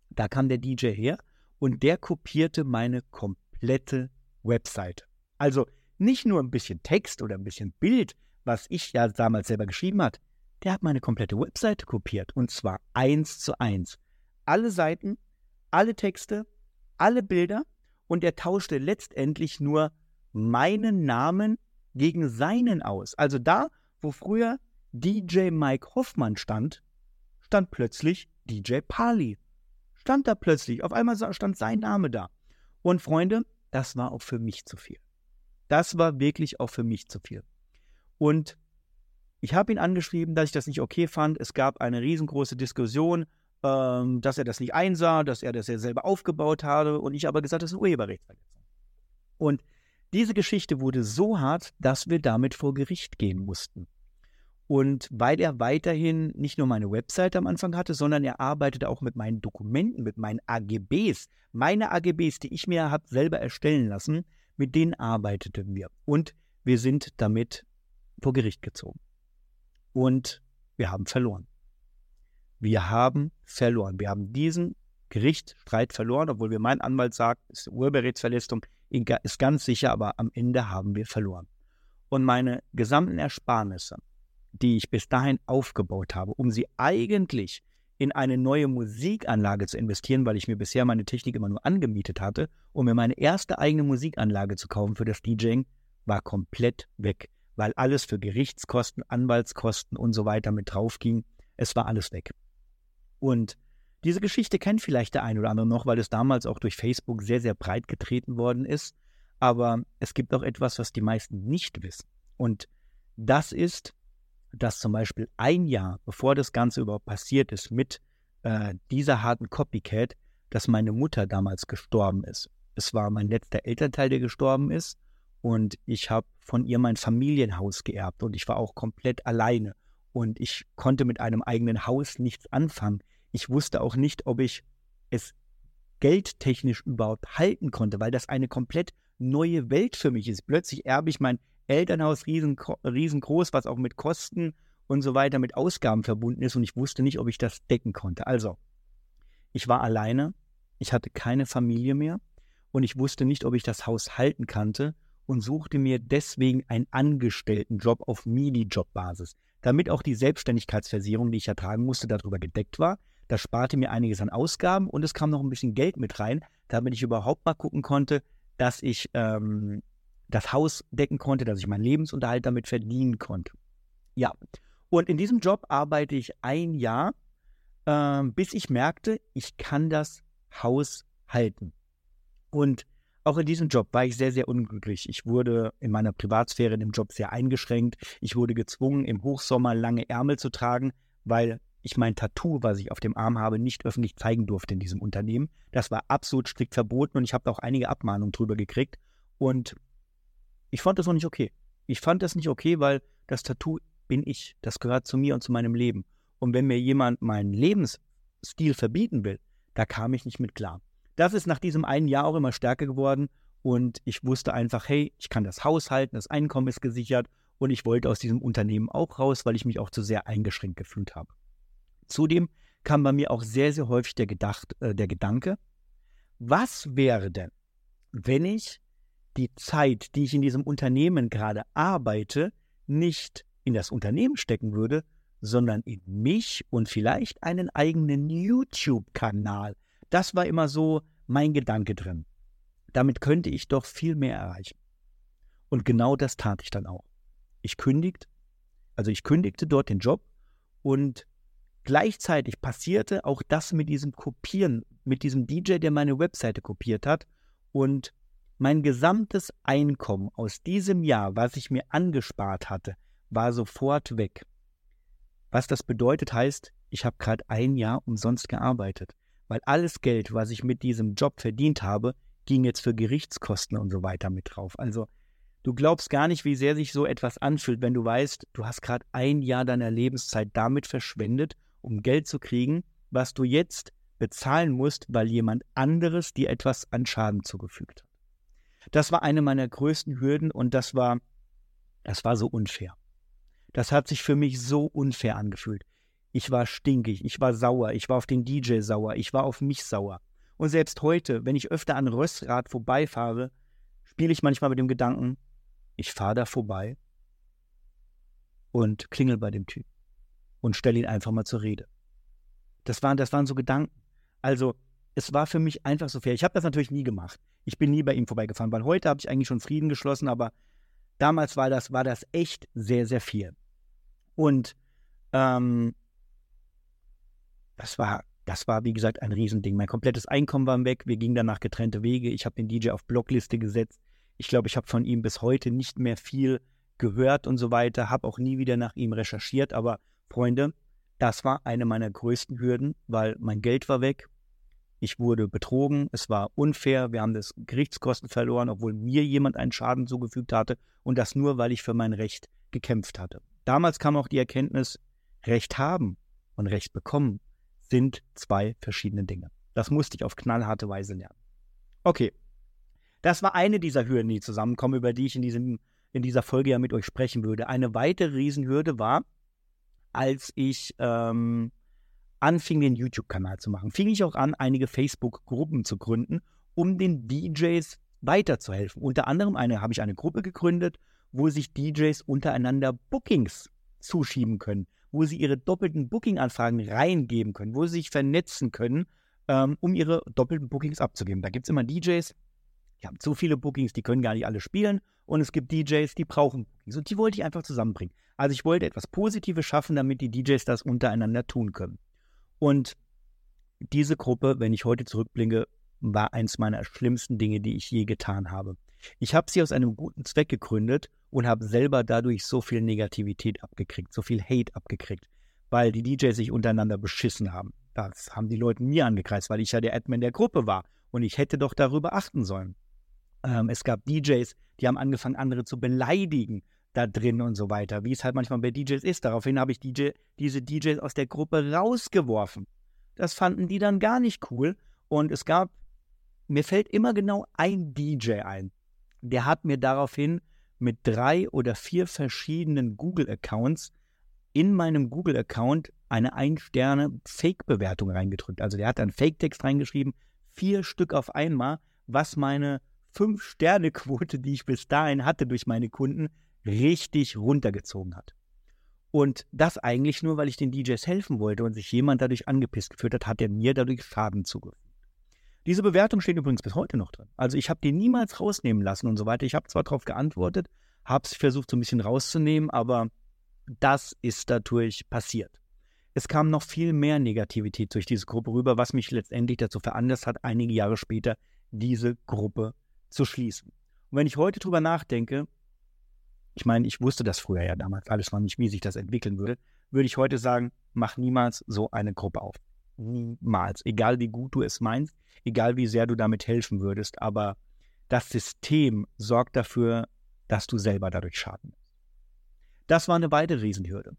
Da kam der DJ her und der kopierte meine komplette Webseite. Also nicht nur ein bisschen Text oder ein bisschen Bild, was ich ja damals selber geschrieben hat. Der hat meine komplette Webseite kopiert und zwar eins zu eins. Alle Seiten, alle Texte, alle Bilder und er tauschte letztendlich nur meinen Namen gegen seinen aus. Also da, wo früher DJ Mike Hoffmann stand, stand plötzlich DJ Pali. Stand da plötzlich, auf einmal stand sein Name da. Und Freunde, das war auch für mich zu viel. Das war wirklich auch für mich zu viel. Und ich habe ihn angeschrieben, dass ich das nicht okay fand. Es gab eine riesengroße Diskussion, ähm, dass er das nicht einsah, dass er das ja selber aufgebaut habe. Und ich aber gesagt, das ist eine Urheberrechtsverletzung. Und diese Geschichte wurde so hart, dass wir damit vor Gericht gehen mussten. Und weil er weiterhin nicht nur meine Webseite am Anfang hatte, sondern er arbeitete auch mit meinen Dokumenten, mit meinen AGBs, meine AGBs, die ich mir habe selber erstellen lassen, mit denen arbeiteten wir. Und wir sind damit vor Gericht gezogen. Und wir haben verloren. Wir haben verloren. Wir haben diesen Gerichtsstreit verloren, obwohl wir mein Anwalt sagt, es ist eine Urheberrechtsverletzung, ist ganz sicher, aber am Ende haben wir verloren. Und meine gesamten Ersparnisse, die ich bis dahin aufgebaut habe, um sie eigentlich in eine neue Musikanlage zu investieren, weil ich mir bisher meine Technik immer nur angemietet hatte, um mir meine erste eigene Musikanlage zu kaufen für das DJing, war komplett weg, weil alles für Gerichtskosten, Anwaltskosten und so weiter mit drauf ging. Es war alles weg. Und diese Geschichte kennt vielleicht der ein oder andere noch, weil es damals auch durch Facebook sehr, sehr breit getreten worden ist. Aber es gibt auch etwas, was die meisten nicht wissen. Und das ist, dass zum Beispiel ein Jahr, bevor das Ganze überhaupt passiert ist mit äh, dieser harten Copycat, dass meine Mutter damals gestorben ist. Es war mein letzter Elternteil, der gestorben ist. Und ich habe von ihr mein Familienhaus geerbt und ich war auch komplett alleine. Und ich konnte mit einem eigenen Haus nichts anfangen. Ich wusste auch nicht, ob ich es geldtechnisch überhaupt halten konnte, weil das eine komplett neue Welt für mich ist. Plötzlich erbe ich mein Elternhaus riesen, riesengroß, was auch mit Kosten und so weiter, mit Ausgaben verbunden ist und ich wusste nicht, ob ich das decken konnte. Also, ich war alleine, ich hatte keine Familie mehr und ich wusste nicht, ob ich das Haus halten kannte und suchte mir deswegen einen Angestelltenjob auf Mini-Job-Basis, damit auch die Selbstständigkeitsversicherung, die ich ja tragen musste, darüber gedeckt war. Das sparte mir einiges an Ausgaben und es kam noch ein bisschen Geld mit rein, damit ich überhaupt mal gucken konnte, dass ich ähm, das Haus decken konnte, dass ich meinen Lebensunterhalt damit verdienen konnte. Ja, und in diesem Job arbeite ich ein Jahr, äh, bis ich merkte, ich kann das Haus halten. Und auch in diesem Job war ich sehr, sehr unglücklich. Ich wurde in meiner Privatsphäre in dem Job sehr eingeschränkt. Ich wurde gezwungen, im Hochsommer lange Ärmel zu tragen, weil ich mein Tattoo, was ich auf dem Arm habe, nicht öffentlich zeigen durfte in diesem Unternehmen. Das war absolut strikt verboten und ich habe auch einige Abmahnungen drüber gekriegt. Und ich fand das auch nicht okay. Ich fand das nicht okay, weil das Tattoo bin ich. Das gehört zu mir und zu meinem Leben. Und wenn mir jemand meinen Lebensstil verbieten will, da kam ich nicht mit klar. Das ist nach diesem einen Jahr auch immer stärker geworden und ich wusste einfach, hey, ich kann das Haus halten, das Einkommen ist gesichert und ich wollte aus diesem Unternehmen auch raus, weil ich mich auch zu sehr eingeschränkt gefühlt habe. Zudem kam bei mir auch sehr, sehr häufig der, Gedacht, äh, der Gedanke, was wäre denn, wenn ich die Zeit, die ich in diesem Unternehmen gerade arbeite, nicht in das Unternehmen stecken würde, sondern in mich und vielleicht einen eigenen YouTube-Kanal. Das war immer so mein Gedanke drin. Damit könnte ich doch viel mehr erreichen. Und genau das tat ich dann auch. Ich kündigte, also ich kündigte dort den Job und Gleichzeitig passierte auch das mit diesem Kopieren, mit diesem DJ, der meine Webseite kopiert hat. Und mein gesamtes Einkommen aus diesem Jahr, was ich mir angespart hatte, war sofort weg. Was das bedeutet, heißt, ich habe gerade ein Jahr umsonst gearbeitet, weil alles Geld, was ich mit diesem Job verdient habe, ging jetzt für Gerichtskosten und so weiter mit drauf. Also du glaubst gar nicht, wie sehr sich so etwas anfühlt, wenn du weißt, du hast gerade ein Jahr deiner Lebenszeit damit verschwendet, um Geld zu kriegen, was du jetzt bezahlen musst, weil jemand anderes dir etwas an Schaden zugefügt hat. Das war eine meiner größten Hürden und das war, das war so unfair. Das hat sich für mich so unfair angefühlt. Ich war stinkig, ich war sauer, ich war auf den DJ sauer, ich war auf mich sauer. Und selbst heute, wenn ich öfter an Röstrad vorbeifahre, spiele ich manchmal mit dem Gedanken, ich fahre da vorbei und klingel bei dem Typ und stelle ihn einfach mal zur Rede. Das waren, das waren so Gedanken. Also, es war für mich einfach so fair. Ich habe das natürlich nie gemacht. Ich bin nie bei ihm vorbeigefahren, weil heute habe ich eigentlich schon Frieden geschlossen, aber damals war das, war das echt sehr, sehr viel. Und ähm, das war, das war, wie gesagt, ein Riesending. Mein komplettes Einkommen war weg. Wir gingen danach getrennte Wege. Ich habe den DJ auf Blockliste gesetzt. Ich glaube, ich habe von ihm bis heute nicht mehr viel gehört und so weiter, habe auch nie wieder nach ihm recherchiert. Aber Freunde, das war eine meiner größten Hürden, weil mein Geld war weg. Ich wurde betrogen, es war unfair, wir haben das Gerichtskosten verloren, obwohl mir jemand einen Schaden zugefügt hatte und das nur, weil ich für mein Recht gekämpft hatte. Damals kam auch die Erkenntnis, Recht haben und Recht bekommen sind zwei verschiedene Dinge. Das musste ich auf knallharte Weise lernen. Okay, das war eine dieser Hürden, die zusammenkommen, über die ich in, diesem, in dieser Folge ja mit euch sprechen würde. Eine weitere Riesenhürde war, als ich ähm, anfing, den YouTube-Kanal zu machen, fing ich auch an, einige Facebook-Gruppen zu gründen, um den DJs weiterzuhelfen. Unter anderem eine, habe ich eine Gruppe gegründet, wo sich DJs untereinander Bookings zuschieben können, wo sie ihre doppelten Booking-Anfragen reingeben können, wo sie sich vernetzen können, ähm, um ihre doppelten Bookings abzugeben. Da gibt es immer DJs, die haben zu viele Bookings, die können gar nicht alle spielen. Und es gibt DJs, die brauchen Bookings. Und die wollte ich einfach zusammenbringen. Also ich wollte etwas Positives schaffen, damit die DJs das untereinander tun können. Und diese Gruppe, wenn ich heute zurückblicke, war eins meiner schlimmsten Dinge, die ich je getan habe. Ich habe sie aus einem guten Zweck gegründet und habe selber dadurch so viel Negativität abgekriegt, so viel Hate abgekriegt, weil die DJs sich untereinander beschissen haben. Das haben die Leute mir angekreist, weil ich ja der Admin der Gruppe war und ich hätte doch darüber achten sollen. Ähm, es gab DJs, die haben angefangen, andere zu beleidigen da drin und so weiter, wie es halt manchmal bei DJs ist. Daraufhin habe ich DJ, diese DJs aus der Gruppe rausgeworfen. Das fanden die dann gar nicht cool. Und es gab, mir fällt immer genau ein DJ ein. Der hat mir daraufhin mit drei oder vier verschiedenen Google-Accounts in meinem Google-Account eine Ein-Sterne-Fake-Bewertung reingedrückt. Also der hat einen Fake-Text reingeschrieben, vier Stück auf einmal, was meine Fünf-Sterne-Quote, die ich bis dahin hatte durch meine Kunden, richtig runtergezogen hat. Und das eigentlich nur, weil ich den DJs helfen wollte und sich jemand dadurch angepisst geführt hat, hat er mir dadurch Schaden zugefügt. Diese Bewertung steht übrigens bis heute noch drin. Also ich habe die niemals rausnehmen lassen und so weiter. Ich habe zwar darauf geantwortet, habe es versucht so ein bisschen rauszunehmen, aber das ist dadurch passiert. Es kam noch viel mehr Negativität durch diese Gruppe rüber, was mich letztendlich dazu veranlasst hat, einige Jahre später diese Gruppe zu schließen. Und wenn ich heute drüber nachdenke, ich meine, ich wusste das früher ja damals alles noch nicht, wie sich das entwickeln würde, würde ich heute sagen, mach niemals so eine Gruppe auf. Niemals. Egal wie gut du es meinst, egal wie sehr du damit helfen würdest, aber das System sorgt dafür, dass du selber dadurch schaden. Das war eine weitere Riesenhürde.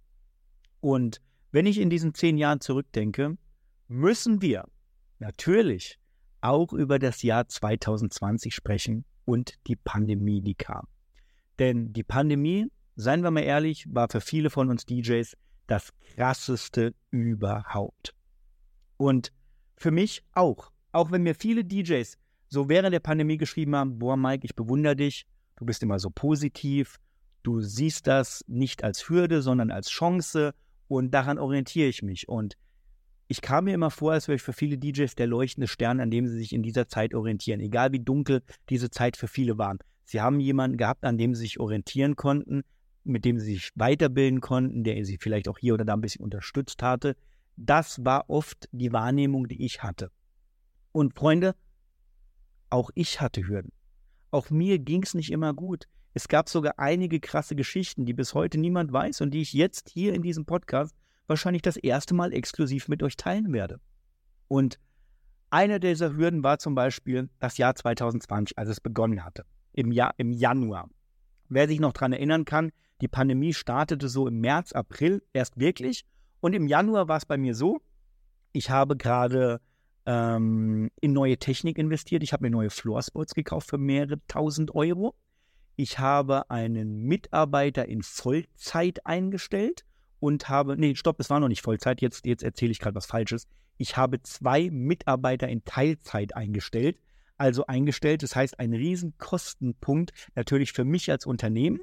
Und wenn ich in diesen zehn Jahren zurückdenke, müssen wir natürlich auch über das Jahr 2020 sprechen und die Pandemie, die kam. Denn die Pandemie, seien wir mal ehrlich, war für viele von uns DJs das krasseste überhaupt. Und für mich auch. Auch wenn mir viele DJs so während der Pandemie geschrieben haben, boah Mike, ich bewundere dich, du bist immer so positiv, du siehst das nicht als Hürde, sondern als Chance und daran orientiere ich mich. Und ich kam mir immer vor, als wäre ich für viele DJs der leuchtende Stern, an dem sie sich in dieser Zeit orientieren, egal wie dunkel diese Zeit für viele war. Sie haben jemanden gehabt, an dem sie sich orientieren konnten, mit dem sie sich weiterbilden konnten, der sie vielleicht auch hier oder da ein bisschen unterstützt hatte. Das war oft die Wahrnehmung, die ich hatte. Und Freunde, auch ich hatte Hürden. Auch mir ging es nicht immer gut. Es gab sogar einige krasse Geschichten, die bis heute niemand weiß und die ich jetzt hier in diesem Podcast wahrscheinlich das erste Mal exklusiv mit euch teilen werde. Und Eine dieser Hürden war zum Beispiel das Jahr 2020, als es begonnen hatte, im, Jahr, im Januar. Wer sich noch daran erinnern kann, die Pandemie startete so im März, April erst wirklich. Und im Januar war es bei mir so, ich habe gerade ähm, in neue Technik investiert. Ich habe mir neue Floorsports gekauft für mehrere tausend Euro. Ich habe einen Mitarbeiter in Vollzeit eingestellt und habe, nee, stopp, es war noch nicht Vollzeit, jetzt, jetzt erzähle ich gerade was Falsches. Ich habe zwei Mitarbeiter in Teilzeit eingestellt. Also eingestellt, das heißt ein Riesenkostenpunkt natürlich für mich als Unternehmen.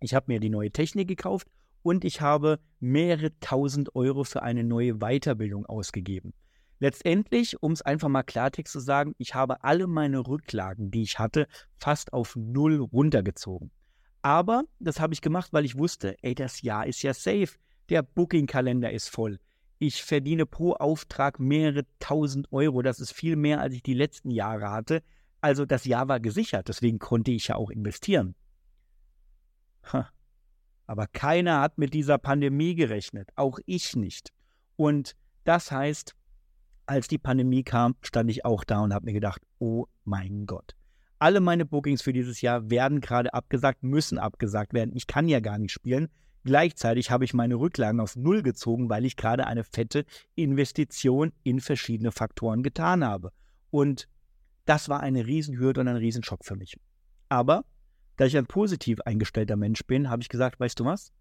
Ich habe mir die neue Technik gekauft und ich habe mehrere tausend Euro für eine neue Weiterbildung ausgegeben. Letztendlich, um es einfach mal Klartext zu sagen, ich habe alle meine Rücklagen, die ich hatte, fast auf null runtergezogen. Aber das habe ich gemacht, weil ich wusste, ey, das Jahr ist ja safe. Der Booking-Kalender ist voll. Ich verdiene pro Auftrag mehrere tausend Euro. Das ist viel mehr, als ich die letzten Jahre hatte. Also das Jahr war gesichert. Deswegen konnte ich ja auch investieren. Ha. Aber keiner hat mit dieser Pandemie gerechnet. Auch ich nicht. Und das heißt, als die Pandemie kam, stand ich auch da und habe mir gedacht, oh mein Gott. Alle meine Bookings für dieses Jahr werden gerade abgesagt, müssen abgesagt werden. Ich kann ja gar nicht spielen. Gleichzeitig habe ich meine Rücklagen auf Null gezogen, weil ich gerade eine fette Investition in verschiedene Faktoren getan habe. Und das war eine Riesenhürde und ein Riesenschock für mich. Aber da ich ein positiv eingestellter Mensch bin, habe ich gesagt, weißt du was?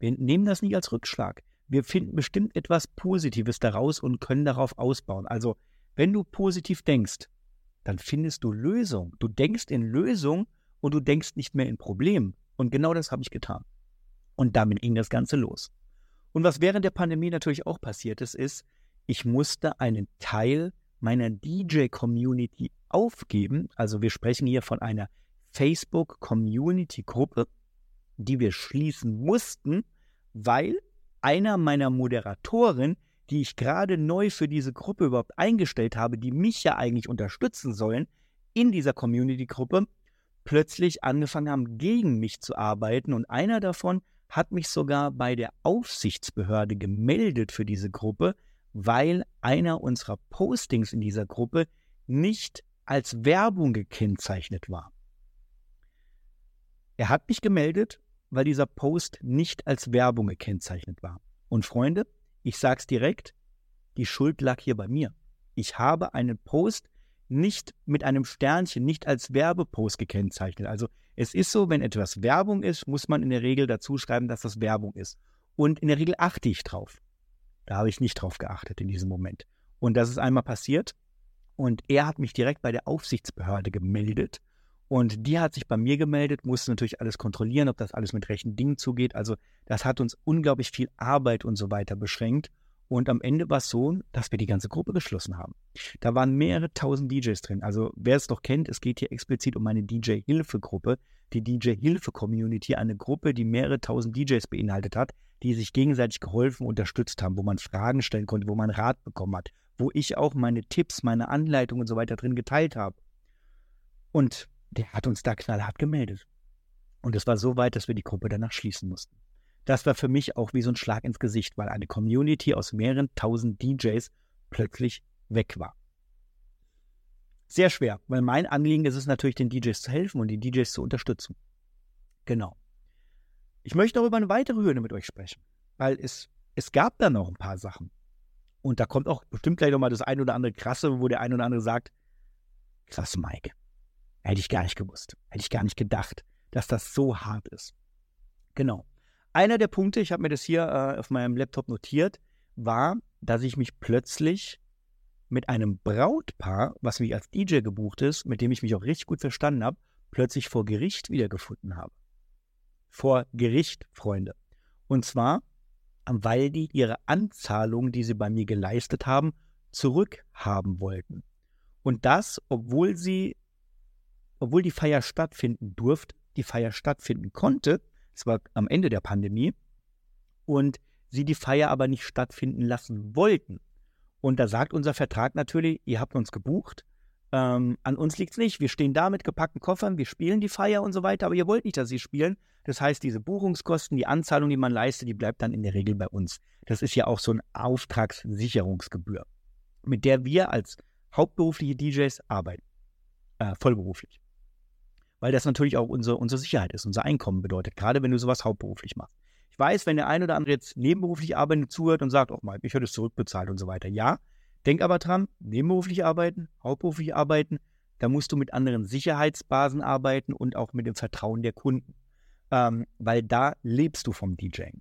Wir nehmen das nicht als Rückschlag. Wir finden bestimmt etwas Positives daraus und können darauf ausbauen. Also, wenn du positiv denkst, dann findest du Lösung. Du denkst in Lösung und du denkst nicht mehr in Problem. Und genau das habe ich getan. Und damit ging das Ganze los. Und was während der Pandemie natürlich auch passiert ist, ist, ich musste einen Teil meiner DJ-Community aufgeben. Also wir sprechen hier von einer Facebook-Community-Gruppe, die wir schließen mussten, weil einer meiner Moderatoren, die ich gerade neu für diese Gruppe überhaupt eingestellt habe, die mich ja eigentlich unterstützen sollen, in dieser Community-Gruppe plötzlich angefangen haben, gegen mich zu arbeiten. Und einer davon hat mich sogar bei der Aufsichtsbehörde gemeldet für diese Gruppe, weil einer unserer Postings in dieser Gruppe nicht als Werbung gekennzeichnet war. Er hat mich gemeldet, weil dieser Post nicht als Werbung gekennzeichnet war. Und Freunde, ich sag's direkt, die Schuld lag hier bei mir. Ich habe einen Post nicht mit einem Sternchen, nicht als Werbepost gekennzeichnet. Also es ist so, wenn etwas Werbung ist, muss man in der Regel dazu schreiben, dass das Werbung ist. Und in der Regel achte ich drauf. Da habe ich nicht drauf geachtet in diesem Moment. Und das ist einmal passiert. Und er hat mich direkt bei der Aufsichtsbehörde gemeldet. Und die hat sich bei mir gemeldet, musste natürlich alles kontrollieren, ob das alles mit rechten Dingen zugeht. Also das hat uns unglaublich viel Arbeit und so weiter beschränkt. Und am Ende war es so, dass wir die ganze Gruppe geschlossen haben. Da waren mehrere tausend DJs drin. Also wer es doch kennt, es geht hier explizit um eine DJ-Hilfe-Gruppe, die DJ-Hilfe-Community, eine Gruppe, die mehrere tausend DJs beinhaltet hat, die sich gegenseitig geholfen, unterstützt haben, wo man Fragen stellen konnte, wo man Rat bekommen hat, wo ich auch meine Tipps, meine Anleitungen und so weiter drin geteilt habe. Und der hat uns da knallhart gemeldet. Und es war so weit, dass wir die Gruppe danach schließen mussten. Das war für mich auch wie so ein Schlag ins Gesicht, weil eine Community aus mehreren tausend DJs plötzlich weg war. Sehr schwer, weil mein Anliegen ist es natürlich, den DJs zu helfen und die DJs zu unterstützen. Genau. Ich möchte auch über eine weitere Hürde mit euch sprechen, weil es, es gab da noch ein paar Sachen. Und da kommt auch bestimmt gleich nochmal das ein oder andere Krasse, wo der ein oder andere sagt, krass, Mike. Hätte ich gar nicht gewusst. Hätte ich gar nicht gedacht, dass das so hart ist. Genau. Einer der Punkte, ich habe mir das hier äh, auf meinem Laptop notiert, war, dass ich mich plötzlich mit einem Brautpaar, was mich als DJ gebucht ist, mit dem ich mich auch richtig gut verstanden habe, plötzlich vor Gericht wiedergefunden habe. Vor Gericht, Freunde. Und zwar, weil die ihre Anzahlung, die sie bei mir geleistet haben, zurückhaben wollten. Und das, obwohl sie, obwohl die Feier stattfinden durfte, die Feier stattfinden konnte, es war am Ende der Pandemie, und sie die Feier aber nicht stattfinden lassen wollten. Und da sagt unser Vertrag natürlich, ihr habt uns gebucht, ähm, an uns liegt es nicht. Wir stehen da mit gepackten Koffern, wir spielen die Feier und so weiter, aber ihr wollt nicht, dass sie spielen. Das heißt, diese Buchungskosten, die Anzahlung, die man leistet, die bleibt dann in der Regel bei uns. Das ist ja auch so eine Auftragssicherungsgebühr, mit der wir als hauptberufliche DJs arbeiten, äh, vollberuflich. Weil das natürlich auch unsere, unsere Sicherheit ist, unser Einkommen bedeutet, gerade wenn du sowas hauptberuflich machst. Ich weiß, wenn der eine oder andere jetzt nebenberuflich arbeitet, zuhört und sagt, oh mein, ich hätte es zurückbezahlt und so weiter. Ja, denk aber dran, nebenberuflich arbeiten, hauptberuflich arbeiten, da musst du mit anderen Sicherheitsbasen arbeiten und auch mit dem Vertrauen der Kunden. Ähm, weil da lebst du vom DJing.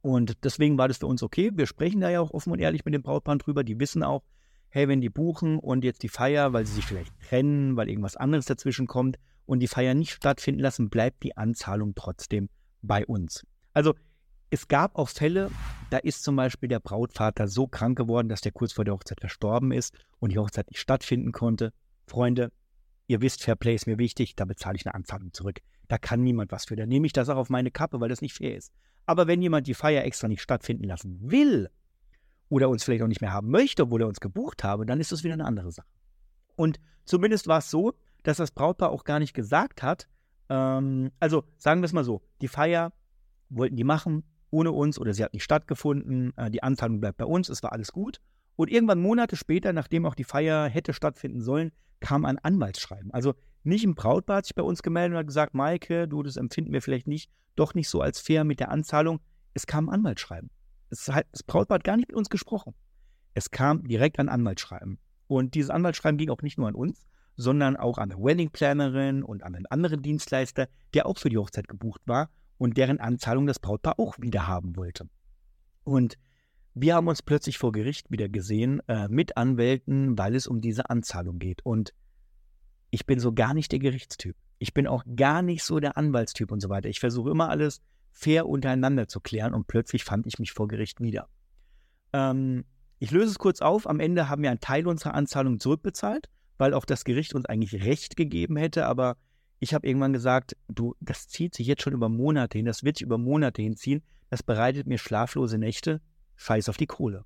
Und deswegen war das für uns okay. Wir sprechen da ja auch offen und ehrlich mit dem Brautpaar drüber. Die wissen auch, hey, wenn die buchen und jetzt die Feier, weil sie sich vielleicht trennen, weil irgendwas anderes dazwischen kommt und die Feier nicht stattfinden lassen, bleibt die Anzahlung trotzdem bei uns. Also es gab auch Fälle, da ist zum Beispiel der Brautvater so krank geworden, dass der kurz vor der Hochzeit verstorben ist und die Hochzeit nicht stattfinden konnte. Freunde, ihr wisst, Fairplay ist mir wichtig, da bezahle ich eine Anzahlung zurück. Da kann niemand was für. Da nehme ich das auch auf meine Kappe, weil das nicht fair ist. Aber wenn jemand die Feier extra nicht stattfinden lassen will oder uns vielleicht auch nicht mehr haben möchte, obwohl er uns gebucht habe, dann ist das wieder eine andere Sache. Und zumindest war es so, dass das Brautpaar auch gar nicht gesagt hat, ähm, also sagen wir es mal so, die Feier wollten die machen ohne uns oder sie hat nicht stattgefunden, äh, die Anzahlung bleibt bei uns, es war alles gut. Und irgendwann Monate später, nachdem auch die Feier hätte stattfinden sollen, kam ein Anwaltsschreiben. Also nicht ein Brautpaar hat sich bei uns gemeldet und hat gesagt, Maike, du, das empfinden wir vielleicht nicht, doch nicht so als fair mit der Anzahlung. Es kam ein Anwaltsschreiben. Es halt, das Brautpaar hat gar nicht mit uns gesprochen. Es kam direkt ein Anwaltsschreiben. Und dieses Anwaltsschreiben ging auch nicht nur an uns, sondern auch an eine Wedding-Plannerin und an einen anderen Dienstleister, der auch für die Hochzeit gebucht war und deren Anzahlung das Brautpaar auch wieder haben wollte. Und wir haben uns plötzlich vor Gericht wieder gesehen äh, mit Anwälten, weil es um diese Anzahlung geht. Und ich bin so gar nicht der Gerichtstyp. Ich bin auch gar nicht so der Anwaltstyp und so weiter. Ich versuche immer alles fair untereinander zu klären und plötzlich fand ich mich vor Gericht wieder. Ähm, ich löse es kurz auf. Am Ende haben wir einen Teil unserer Anzahlung zurückbezahlt, weil auch das Gericht uns eigentlich Recht gegeben hätte. Aber ich habe irgendwann gesagt, du, das zieht sich jetzt schon über Monate hin, das wird sich über Monate hinziehen. Das bereitet mir schlaflose Nächte. Scheiß auf die Kohle.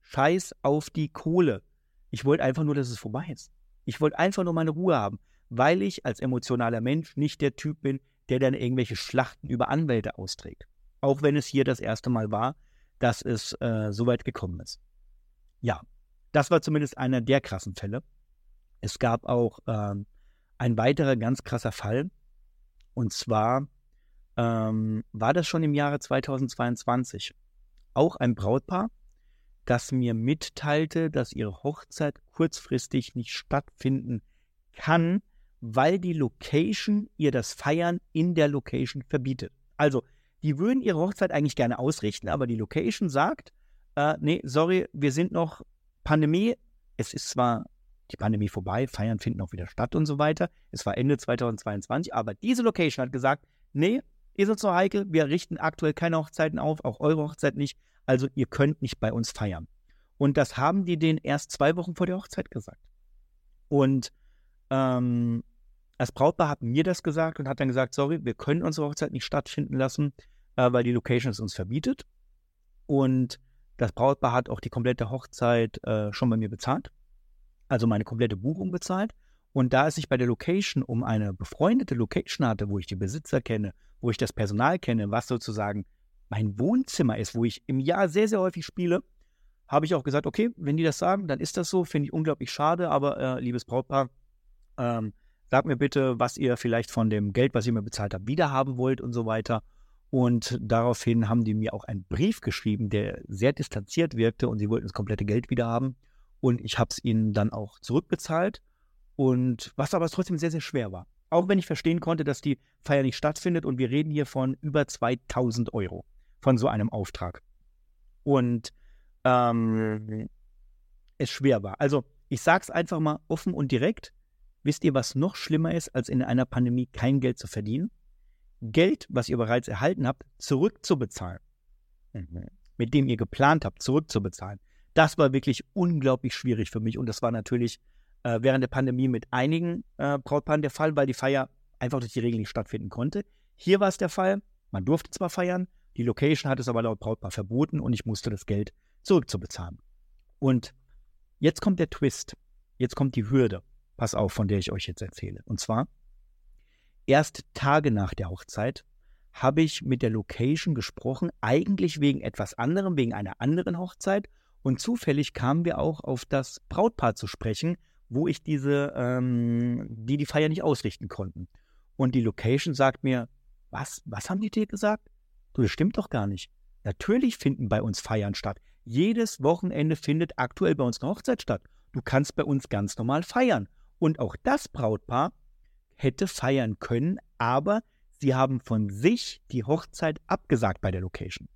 Scheiß auf die Kohle. Ich wollte einfach nur, dass es vorbei ist. Ich wollte einfach nur meine Ruhe haben, weil ich als emotionaler Mensch nicht der Typ bin, der dann irgendwelche Schlachten über Anwälte austrägt. Auch wenn es hier das erste Mal war, dass es äh, so weit gekommen ist. Ja, das war zumindest einer der krassen Fälle. Es gab auch ähm, ein weiterer ganz krasser Fall. Und zwar ähm, war das schon im Jahre 2022. Auch ein Brautpaar, das mir mitteilte, dass ihre Hochzeit kurzfristig nicht stattfinden kann, weil die Location ihr das Feiern in der Location verbietet. Also, die würden ihre Hochzeit eigentlich gerne ausrichten, aber die Location sagt, äh, nee, sorry, wir sind noch Pandemie. Es ist zwar die Pandemie vorbei, Feiern finden auch wieder statt und so weiter. Es war Ende 2022, aber diese Location hat gesagt, nee, ist uns so heikel, wir richten aktuell keine Hochzeiten auf, auch eure Hochzeit nicht. Also ihr könnt nicht bei uns feiern. Und das haben die denen erst zwei Wochen vor der Hochzeit gesagt. Und ähm, das Brautpaar hat mir das gesagt und hat dann gesagt, sorry, wir können unsere Hochzeit nicht stattfinden lassen, äh, weil die Location es uns verbietet. Und das Brautpaar hat auch die komplette Hochzeit äh, schon bei mir bezahlt. Also meine komplette Buchung bezahlt. Und da es sich bei der Location um eine befreundete Location hatte, wo ich die Besitzer kenne, wo ich das Personal kenne, was sozusagen mein Wohnzimmer ist, wo ich im Jahr sehr, sehr häufig spiele, habe ich auch gesagt, okay, wenn die das sagen, dann ist das so. Finde ich unglaublich schade, aber äh, liebes Brautpaar, ähm, sagt mir bitte, was ihr vielleicht von dem Geld, was ihr mir bezahlt habt, wiederhaben wollt und so weiter. Und daraufhin haben die mir auch einen Brief geschrieben, der sehr distanziert wirkte und sie wollten das komplette Geld wiederhaben. Und ich habe es ihnen dann auch zurückbezahlt. Und was aber trotzdem sehr, sehr schwer war. Auch wenn ich verstehen konnte, dass die Feier nicht stattfindet und wir reden hier von über 2000 Euro von so einem Auftrag. Und ähm, es schwer war. Also ich sage es einfach mal offen und direkt. Wisst ihr, was noch schlimmer ist, als in einer Pandemie kein Geld zu verdienen? Geld, was ihr bereits erhalten habt, zurückzubezahlen. Mhm. Mit dem ihr geplant habt, zurückzubezahlen. Das war wirklich unglaublich schwierig für mich. Und das war natürlich äh, während der Pandemie mit einigen äh, Brautpaaren der Fall, weil die Feier einfach durch die Regeln nicht stattfinden konnte. Hier war es der Fall, man durfte zwar feiern, die Location hat es aber laut Brautpaar verboten und ich musste das Geld zurückzubezahlen. Und jetzt kommt der Twist. Jetzt kommt die Hürde. Pass auf, von der ich euch jetzt erzähle. Und zwar, erst Tage nach der Hochzeit habe ich mit der Location gesprochen, eigentlich wegen etwas anderem, wegen einer anderen Hochzeit. Und zufällig kamen wir auch auf das Brautpaar zu sprechen, wo ich diese, ähm, die die Feier nicht ausrichten konnten. Und die Location sagt mir, was, was haben die dir gesagt? Du, das stimmt doch gar nicht. Natürlich finden bei uns Feiern statt. Jedes Wochenende findet aktuell bei uns eine Hochzeit statt. Du kannst bei uns ganz normal feiern. Und auch das Brautpaar hätte feiern können, aber sie haben von sich die Hochzeit abgesagt bei der Location.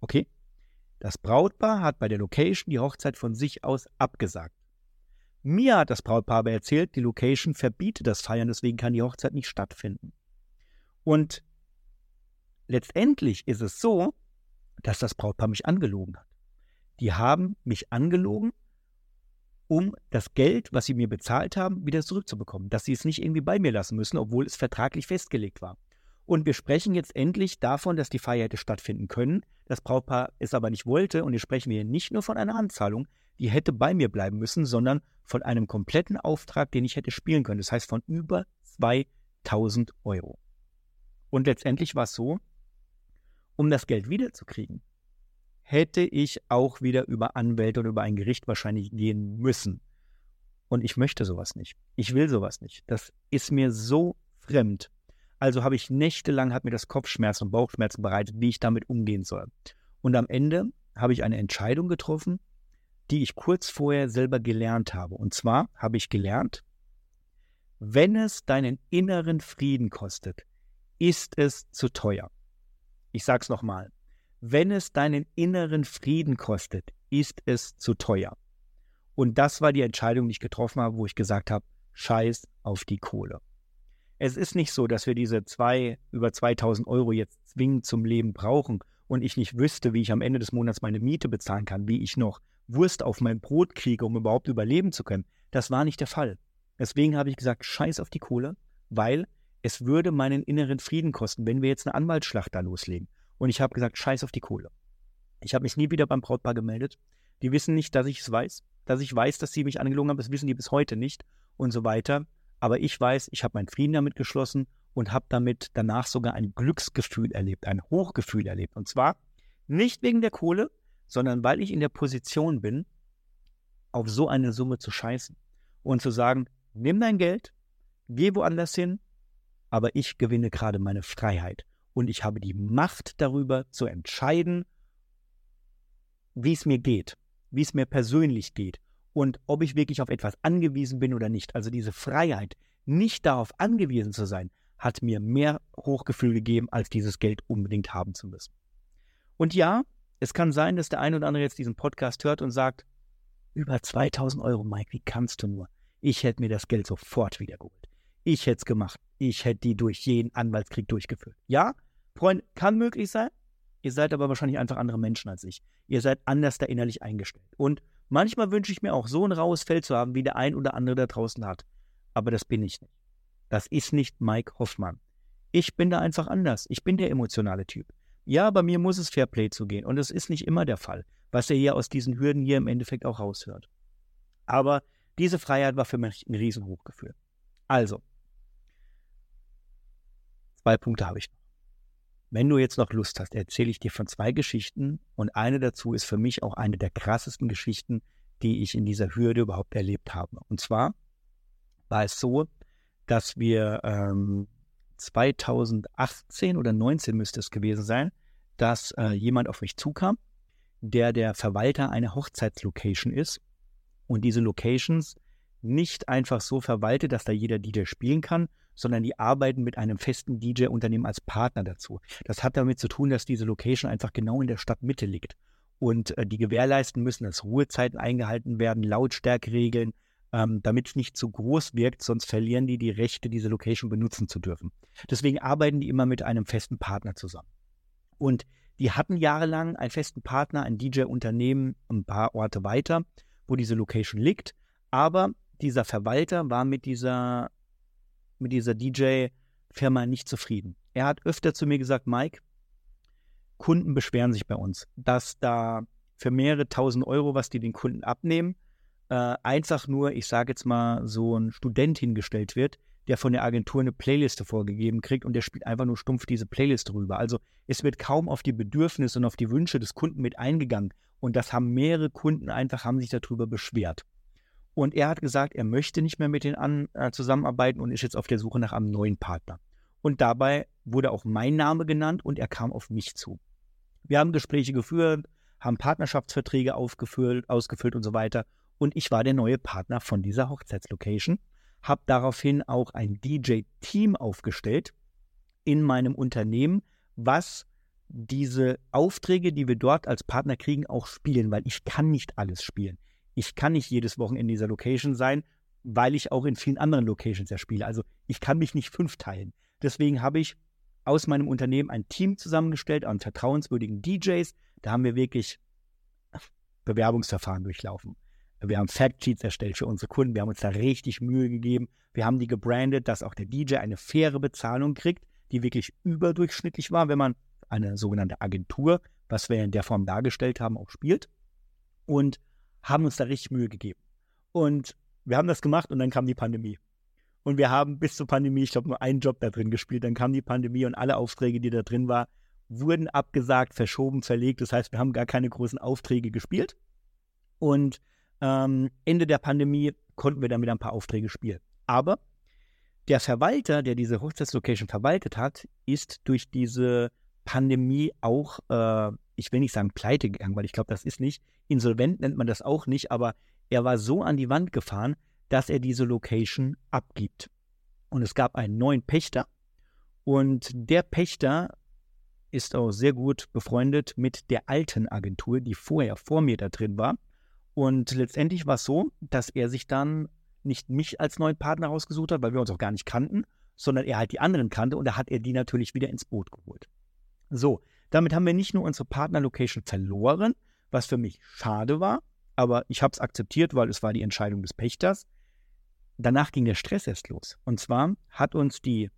Okay? Das Brautpaar hat bei der Location die Hochzeit von sich aus abgesagt. Mir hat das Brautpaar aber erzählt, die Location verbietet das Feiern, deswegen kann die Hochzeit nicht stattfinden. Und letztendlich ist es so, dass das Brautpaar mich angelogen hat. Die haben mich angelogen, um das Geld, was sie mir bezahlt haben, wieder zurückzubekommen. Dass sie es nicht irgendwie bei mir lassen müssen, obwohl es vertraglich festgelegt war. Und wir sprechen jetzt endlich davon, dass die Feier hätte stattfinden können, das Brautpaar es aber nicht wollte. Und hier sprechen wir nicht nur von einer Anzahlung, die hätte bei mir bleiben müssen, sondern von einem kompletten Auftrag, den ich hätte spielen können. Das heißt von über 2000 Euro. Und letztendlich war es so, um das Geld wiederzukriegen, hätte ich auch wieder über Anwälte oder über ein Gericht wahrscheinlich gehen müssen. Und ich möchte sowas nicht. Ich will sowas nicht. Das ist mir so fremd. Also habe ich nächtelang, hat mir das Kopfschmerzen und Bauchschmerzen bereitet, wie ich damit umgehen soll. Und am Ende habe ich eine Entscheidung getroffen, die ich kurz vorher selber gelernt habe. Und zwar habe ich gelernt, wenn es deinen inneren Frieden kostet, ist es zu teuer. Ich sage es nochmal. Wenn es deinen inneren Frieden kostet, ist es zu teuer. Und das war die Entscheidung, die ich getroffen habe, wo ich gesagt habe, scheiß auf die Kohle. Es ist nicht so, dass wir diese zwei, über 2000 Euro jetzt zwingend zum Leben brauchen und ich nicht wüsste, wie ich am Ende des Monats meine Miete bezahlen kann, wie ich noch Wurst auf mein Brot kriege, um überhaupt überleben zu können. Das war nicht der Fall. Deswegen habe ich gesagt, scheiß auf die Kohle, weil es würde meinen inneren Frieden kosten, wenn wir jetzt eine Anwaltsschlacht da loslegen. Und ich habe gesagt, scheiß auf die Kohle. Ich habe mich nie wieder beim Brautpaar gemeldet. Die wissen nicht, dass ich es weiß. Dass ich weiß, dass sie mich angelogen haben, das wissen die bis heute nicht und so weiter. Aber ich weiß, ich habe meinen Frieden damit geschlossen und habe damit danach sogar ein Glücksgefühl erlebt, ein Hochgefühl erlebt. Und zwar nicht wegen der Kohle, sondern weil ich in der Position bin, auf so eine Summe zu scheißen und zu sagen, nimm dein Geld, geh woanders hin, aber ich gewinne gerade meine Freiheit und ich habe die Macht darüber zu entscheiden, wie es mir geht, wie es mir persönlich geht und ob ich wirklich auf etwas angewiesen bin oder nicht. Also diese Freiheit, nicht darauf angewiesen zu sein, hat mir mehr Hochgefühl gegeben, als dieses Geld unbedingt haben zu müssen. Und ja, es kann sein, dass der eine oder andere jetzt diesen Podcast hört und sagt, über 2000 Euro, Mike, wie kannst du nur? Ich hätte mir das Geld sofort wiedergeholt. Ich hätte es gemacht. Ich hätte die durch jeden Anwaltskrieg durchgeführt. Ja, Freund, kann möglich sein. Ihr seid aber wahrscheinlich einfach andere Menschen als ich. Ihr seid anders da innerlich eingestellt. Und Manchmal wünsche ich mir auch so ein raues Fell zu haben, wie der ein oder andere da draußen hat. Aber das bin ich nicht. Das ist nicht Mike Hoffmann. Ich bin da einfach anders. Ich bin der emotionale Typ. Ja, bei mir muss es Fairplay zugehen. Und das ist nicht immer der Fall, was ihr hier aus diesen Hürden hier im Endeffekt auch raushört. Aber diese Freiheit war für mich ein Riesenhochgefühl. Also, zwei Punkte habe ich noch. Wenn du jetzt noch Lust hast, erzähle ich dir von zwei Geschichten und eine dazu ist für mich auch eine der krassesten Geschichten, die ich in dieser Hürde überhaupt erlebt habe. Und zwar war es so, dass wir ähm, 2018 oder 19 müsste es gewesen sein, dass äh, jemand auf mich zukam, der der Verwalter einer Hochzeitslocation ist und diese Locations nicht einfach so verwaltet, dass da jeder DJ spielen kann, sondern die arbeiten mit einem festen DJ-Unternehmen als Partner dazu. Das hat damit zu tun, dass diese Location einfach genau in der Stadtmitte liegt. Und äh, die gewährleisten müssen, dass Ruhezeiten eingehalten werden, Lautstärkeregeln, ähm, damit es nicht zu groß wirkt, sonst verlieren die die Rechte, diese Location benutzen zu dürfen. Deswegen arbeiten die immer mit einem festen Partner zusammen. Und die hatten jahrelang einen festen Partner, ein DJ-Unternehmen, ein paar Orte weiter, wo diese Location liegt. Aber dieser Verwalter war mit dieser mit dieser DJ-Firma nicht zufrieden. Er hat öfter zu mir gesagt, Mike, Kunden beschweren sich bei uns, dass da für mehrere tausend Euro, was die den Kunden abnehmen, äh, einfach nur, ich sage jetzt mal, so ein Student hingestellt wird, der von der Agentur eine Playliste vorgegeben kriegt und der spielt einfach nur stumpf diese Playlist rüber. Also es wird kaum auf die Bedürfnisse und auf die Wünsche des Kunden mit eingegangen Und das haben mehrere Kunden einfach, haben sich darüber beschwert. Und er hat gesagt, er möchte nicht mehr mit denen an, äh, zusammenarbeiten und ist jetzt auf der Suche nach einem neuen Partner. Und dabei wurde auch mein Name genannt und er kam auf mich zu. Wir haben Gespräche geführt, haben Partnerschaftsverträge aufgefüllt, ausgefüllt und so weiter. Und ich war der neue Partner von dieser Hochzeitslocation, habe daraufhin auch ein DJ-Team aufgestellt in meinem Unternehmen, was diese Aufträge, die wir dort als Partner kriegen, auch spielen, weil ich kann nicht alles spielen. Ich kann nicht jedes Wochenende in dieser Location sein, weil ich auch in vielen anderen Locations ja spiele. Also ich kann mich nicht fünf teilen. Deswegen habe ich aus meinem Unternehmen ein Team zusammengestellt an vertrauenswürdigen DJs. Da haben wir wirklich Bewerbungsverfahren durchlaufen. Wir haben Factsheets erstellt für unsere Kunden. Wir haben uns da richtig Mühe gegeben. Wir haben die gebrandet, dass auch der DJ eine faire Bezahlung kriegt, die wirklich überdurchschnittlich war, wenn man eine sogenannte Agentur, was wir in der Form dargestellt haben, auch spielt. Und haben uns da richtig Mühe gegeben. Und wir haben das gemacht und dann kam die Pandemie. Und wir haben bis zur Pandemie, ich glaube, nur einen Job da drin gespielt. Dann kam die Pandemie und alle Aufträge, die da drin waren, wurden abgesagt, verschoben, verlegt. Das heißt, wir haben gar keine großen Aufträge gespielt. Und ähm, Ende der Pandemie konnten wir dann wieder ein paar Aufträge spielen. Aber der Verwalter, der diese Hochzeitslocation verwaltet hat, ist durch diese Pandemie auch, äh, ich will nicht sagen pleite gegangen, weil ich glaube, das ist nicht. Insolvent nennt man das auch nicht, aber er war so an die Wand gefahren, dass er diese Location abgibt. Und es gab einen neuen Pächter und der Pächter ist auch sehr gut befreundet mit der alten Agentur, die vorher vor mir da drin war. Und letztendlich war es so, dass er sich dann nicht mich als neuen Partner rausgesucht hat, weil wir uns auch gar nicht kannten, sondern er halt die anderen kannte und da hat er die natürlich wieder ins Boot geholt. So, damit haben wir nicht nur unsere Partnerlocation verloren, was für mich schade war, aber ich habe es akzeptiert, weil es war die Entscheidung des Pächters. Danach ging der Stress erst los. Und zwar hat uns die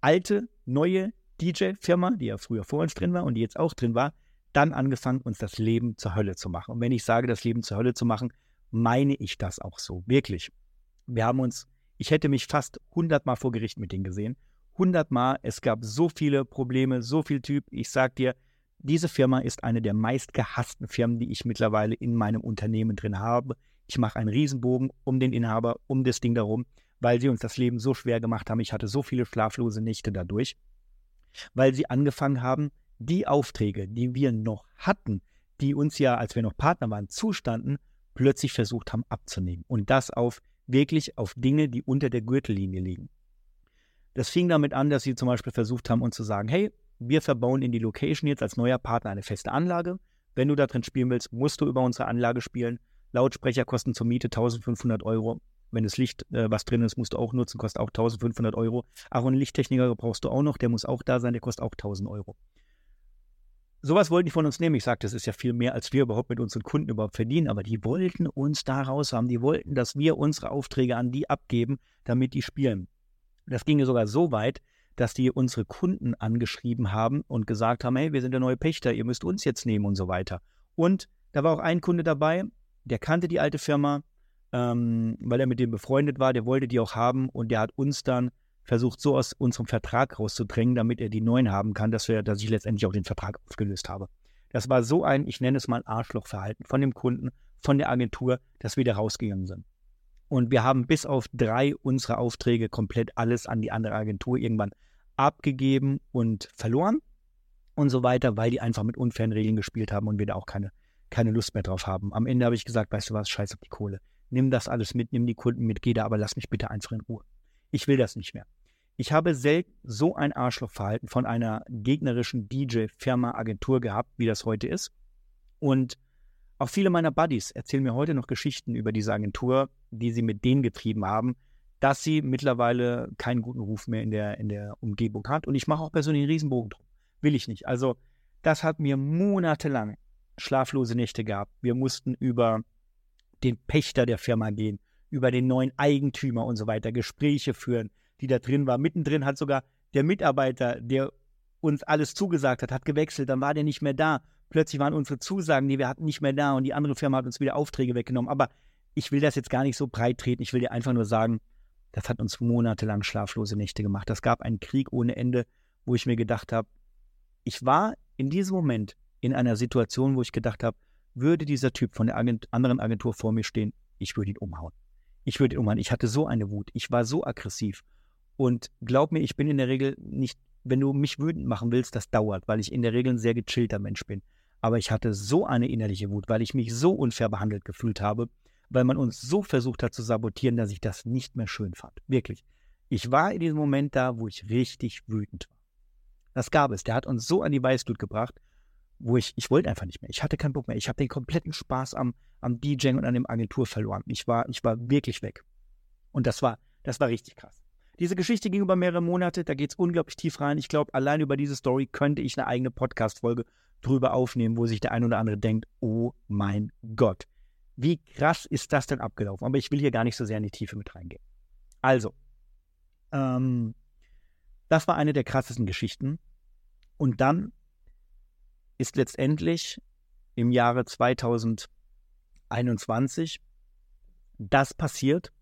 alte, neue DJ-Firma, die ja früher vor uns drin war und die jetzt auch drin war, dann angefangen, uns das Leben zur Hölle zu machen. Und wenn ich sage, das Leben zur Hölle zu machen, meine ich das auch so. Wirklich. Wir haben uns, ich hätte mich fast hundertmal vor Gericht mit denen gesehen hundertmal. Es gab so viele Probleme, so viel Typ. Ich sag dir, diese Firma ist eine der meistgehassten Firmen, die ich mittlerweile in meinem Unternehmen drin habe. Ich mache einen Riesenbogen um den Inhaber, um das Ding darum, weil sie uns das Leben so schwer gemacht haben. Ich hatte so viele schlaflose Nächte dadurch, weil sie angefangen haben, die Aufträge, die wir noch hatten, die uns ja, als wir noch Partner waren, zustanden, plötzlich versucht haben abzunehmen. Und das auf wirklich auf Dinge, die unter der Gürtellinie liegen. Das fing damit an, dass sie zum Beispiel versucht haben, uns zu sagen, hey, wir verbauen in die Location jetzt als neuer Partner eine feste Anlage. Wenn du da drin spielen willst, musst du über unsere Anlage spielen. Lautsprecher kosten zur Miete 1500 Euro. Wenn das Licht, äh, was drin ist, musst du auch nutzen, kostet auch 1500 Euro. Auch einen Lichttechniker brauchst du auch noch, der muss auch da sein, der kostet auch 1000 Euro. Sowas wollten die von uns nehmen. Ich sagte, das ist ja viel mehr, als wir überhaupt mit unseren Kunden überhaupt verdienen. Aber die wollten uns da raus haben. Die wollten, dass wir unsere Aufträge an die abgeben, damit die spielen. Das ging sogar so weit, dass die unsere Kunden angeschrieben haben und gesagt haben, hey, wir sind der neue Pächter, ihr müsst uns jetzt nehmen und so weiter. Und da war auch ein Kunde dabei, der kannte die alte Firma, ähm, weil er mit dem befreundet war, der wollte die auch haben und der hat uns dann versucht, so aus unserem Vertrag rauszudrängen, damit er die neuen haben kann, dass, wir, dass ich letztendlich auch den Vertrag aufgelöst habe. Das war so ein, ich nenne es mal Arschlochverhalten von dem Kunden, von der Agentur, dass wir da rausgegangen sind. Und wir haben bis auf drei unserer Aufträge komplett alles an die andere Agentur irgendwann abgegeben und verloren und so weiter, weil die einfach mit unfairen Regeln gespielt haben und wir da auch keine, keine Lust mehr drauf haben. Am Ende habe ich gesagt, weißt du was, scheiß auf die Kohle. Nimm das alles mit, nimm die Kunden mit, geh da, aber lass mich bitte einfach in Ruhe. Ich will das nicht mehr. Ich habe selten so ein Arschlochverhalten von einer gegnerischen DJ-Firma, Agentur gehabt, wie das heute ist. Und auch viele meiner Buddies erzählen mir heute noch Geschichten über diese Agentur, die sie mit denen getrieben haben, dass sie mittlerweile keinen guten Ruf mehr in der, in der Umgebung hat. Und ich mache auch persönlich einen Riesenbogen drum. Will ich nicht. Also, das hat mir monatelang schlaflose Nächte gehabt. Wir mussten über den Pächter der Firma gehen, über den neuen Eigentümer und so weiter, Gespräche führen, die da drin war. Mittendrin hat sogar der Mitarbeiter, der uns alles zugesagt hat, hat gewechselt, dann war der nicht mehr da plötzlich waren unsere Zusagen, die wir hatten, nicht mehr da und die andere Firma hat uns wieder Aufträge weggenommen. Aber ich will das jetzt gar nicht so breit treten. Ich will dir einfach nur sagen, das hat uns monatelang schlaflose Nächte gemacht. Das gab einen Krieg ohne Ende, wo ich mir gedacht habe, ich war in diesem Moment in einer Situation, wo ich gedacht habe, würde dieser Typ von der Agent anderen Agentur vor mir stehen, ich würde ihn umhauen. Ich würde ihn umhauen. Ich hatte so eine Wut. Ich war so aggressiv. Und glaub mir, ich bin in der Regel nicht, wenn du mich wütend machen willst, das dauert, weil ich in der Regel ein sehr gechillter Mensch bin. Aber ich hatte so eine innerliche Wut, weil ich mich so unfair behandelt gefühlt habe, weil man uns so versucht hat zu sabotieren, dass ich das nicht mehr schön fand. Wirklich. Ich war in diesem Moment da, wo ich richtig wütend war. Das gab es. Der hat uns so an die Weißglut gebracht, wo ich, ich wollte einfach nicht mehr. Ich hatte keinen Bock mehr. Ich habe den kompletten Spaß am, am DJing und an dem Agentur verloren. Ich war, ich war wirklich weg. Und das war, das war richtig krass. Diese Geschichte ging über mehrere Monate, da geht es unglaublich tief rein. Ich glaube, allein über diese Story könnte ich eine eigene Podcast-Folge drüber aufnehmen, wo sich der ein oder andere denkt, oh mein Gott, wie krass ist das denn abgelaufen? Aber ich will hier gar nicht so sehr in die Tiefe mit reingehen. Also, ähm, das war eine der krassesten Geschichten. Und dann ist letztendlich im Jahre 2021 das passiert,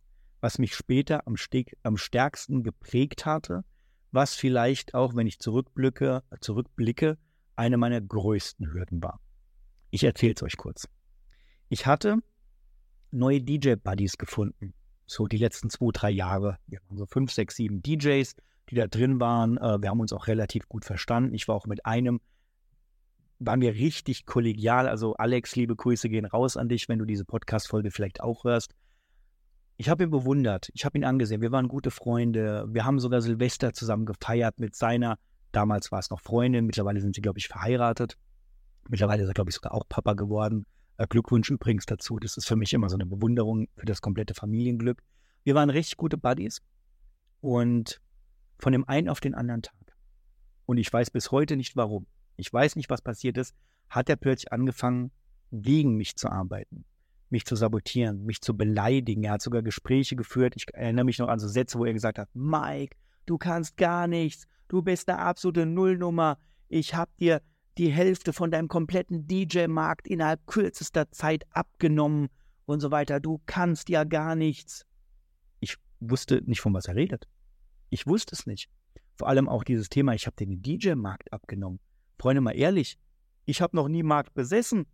was mich später am, Steg, am stärksten geprägt hatte, was vielleicht auch, wenn ich zurückblicke, zurückblicke, eine meiner größten Hürden war. Ich erzähle es euch kurz. Ich hatte neue DJ-Buddies gefunden. So die letzten zwei, drei Jahre. Wir waren so fünf, sechs, sieben DJs, die da drin waren. Äh, wir haben uns auch relativ gut verstanden. Ich war auch mit einem, waren wir richtig kollegial. Also Alex, liebe Grüße gehen raus an dich, wenn du diese Podcast-Folge vielleicht auch hörst. Ich habe ihn bewundert. Ich habe ihn angesehen. Wir waren gute Freunde. Wir haben sogar Silvester zusammen gefeiert mit seiner, damals war es noch Freundin. Mittlerweile sind sie, glaube ich, verheiratet. Mittlerweile ist er, glaube ich, sogar auch Papa geworden. Äh, Glückwunsch übrigens dazu. Das ist für mich immer so eine Bewunderung für das komplette Familienglück. Wir waren richtig gute Buddies und von dem einen auf den anderen Tag. Und ich weiß bis heute nicht warum. Ich weiß nicht, was passiert ist. Hat er plötzlich angefangen, gegen mich zu arbeiten, mich zu sabotieren, mich zu beleidigen. Er hat sogar Gespräche geführt. Ich erinnere mich noch an so Sätze, wo er gesagt hat: Mike, du kannst gar nichts. Du bist eine absolute Nullnummer. Ich hab dir die Hälfte von deinem kompletten DJ-Markt innerhalb kürzester Zeit abgenommen und so weiter. Du kannst ja gar nichts. Ich wusste nicht, von was er redet. Ich wusste es nicht. Vor allem auch dieses Thema, ich habe den DJ-Markt abgenommen. Freunde, mal ehrlich, ich habe noch nie Markt besessen.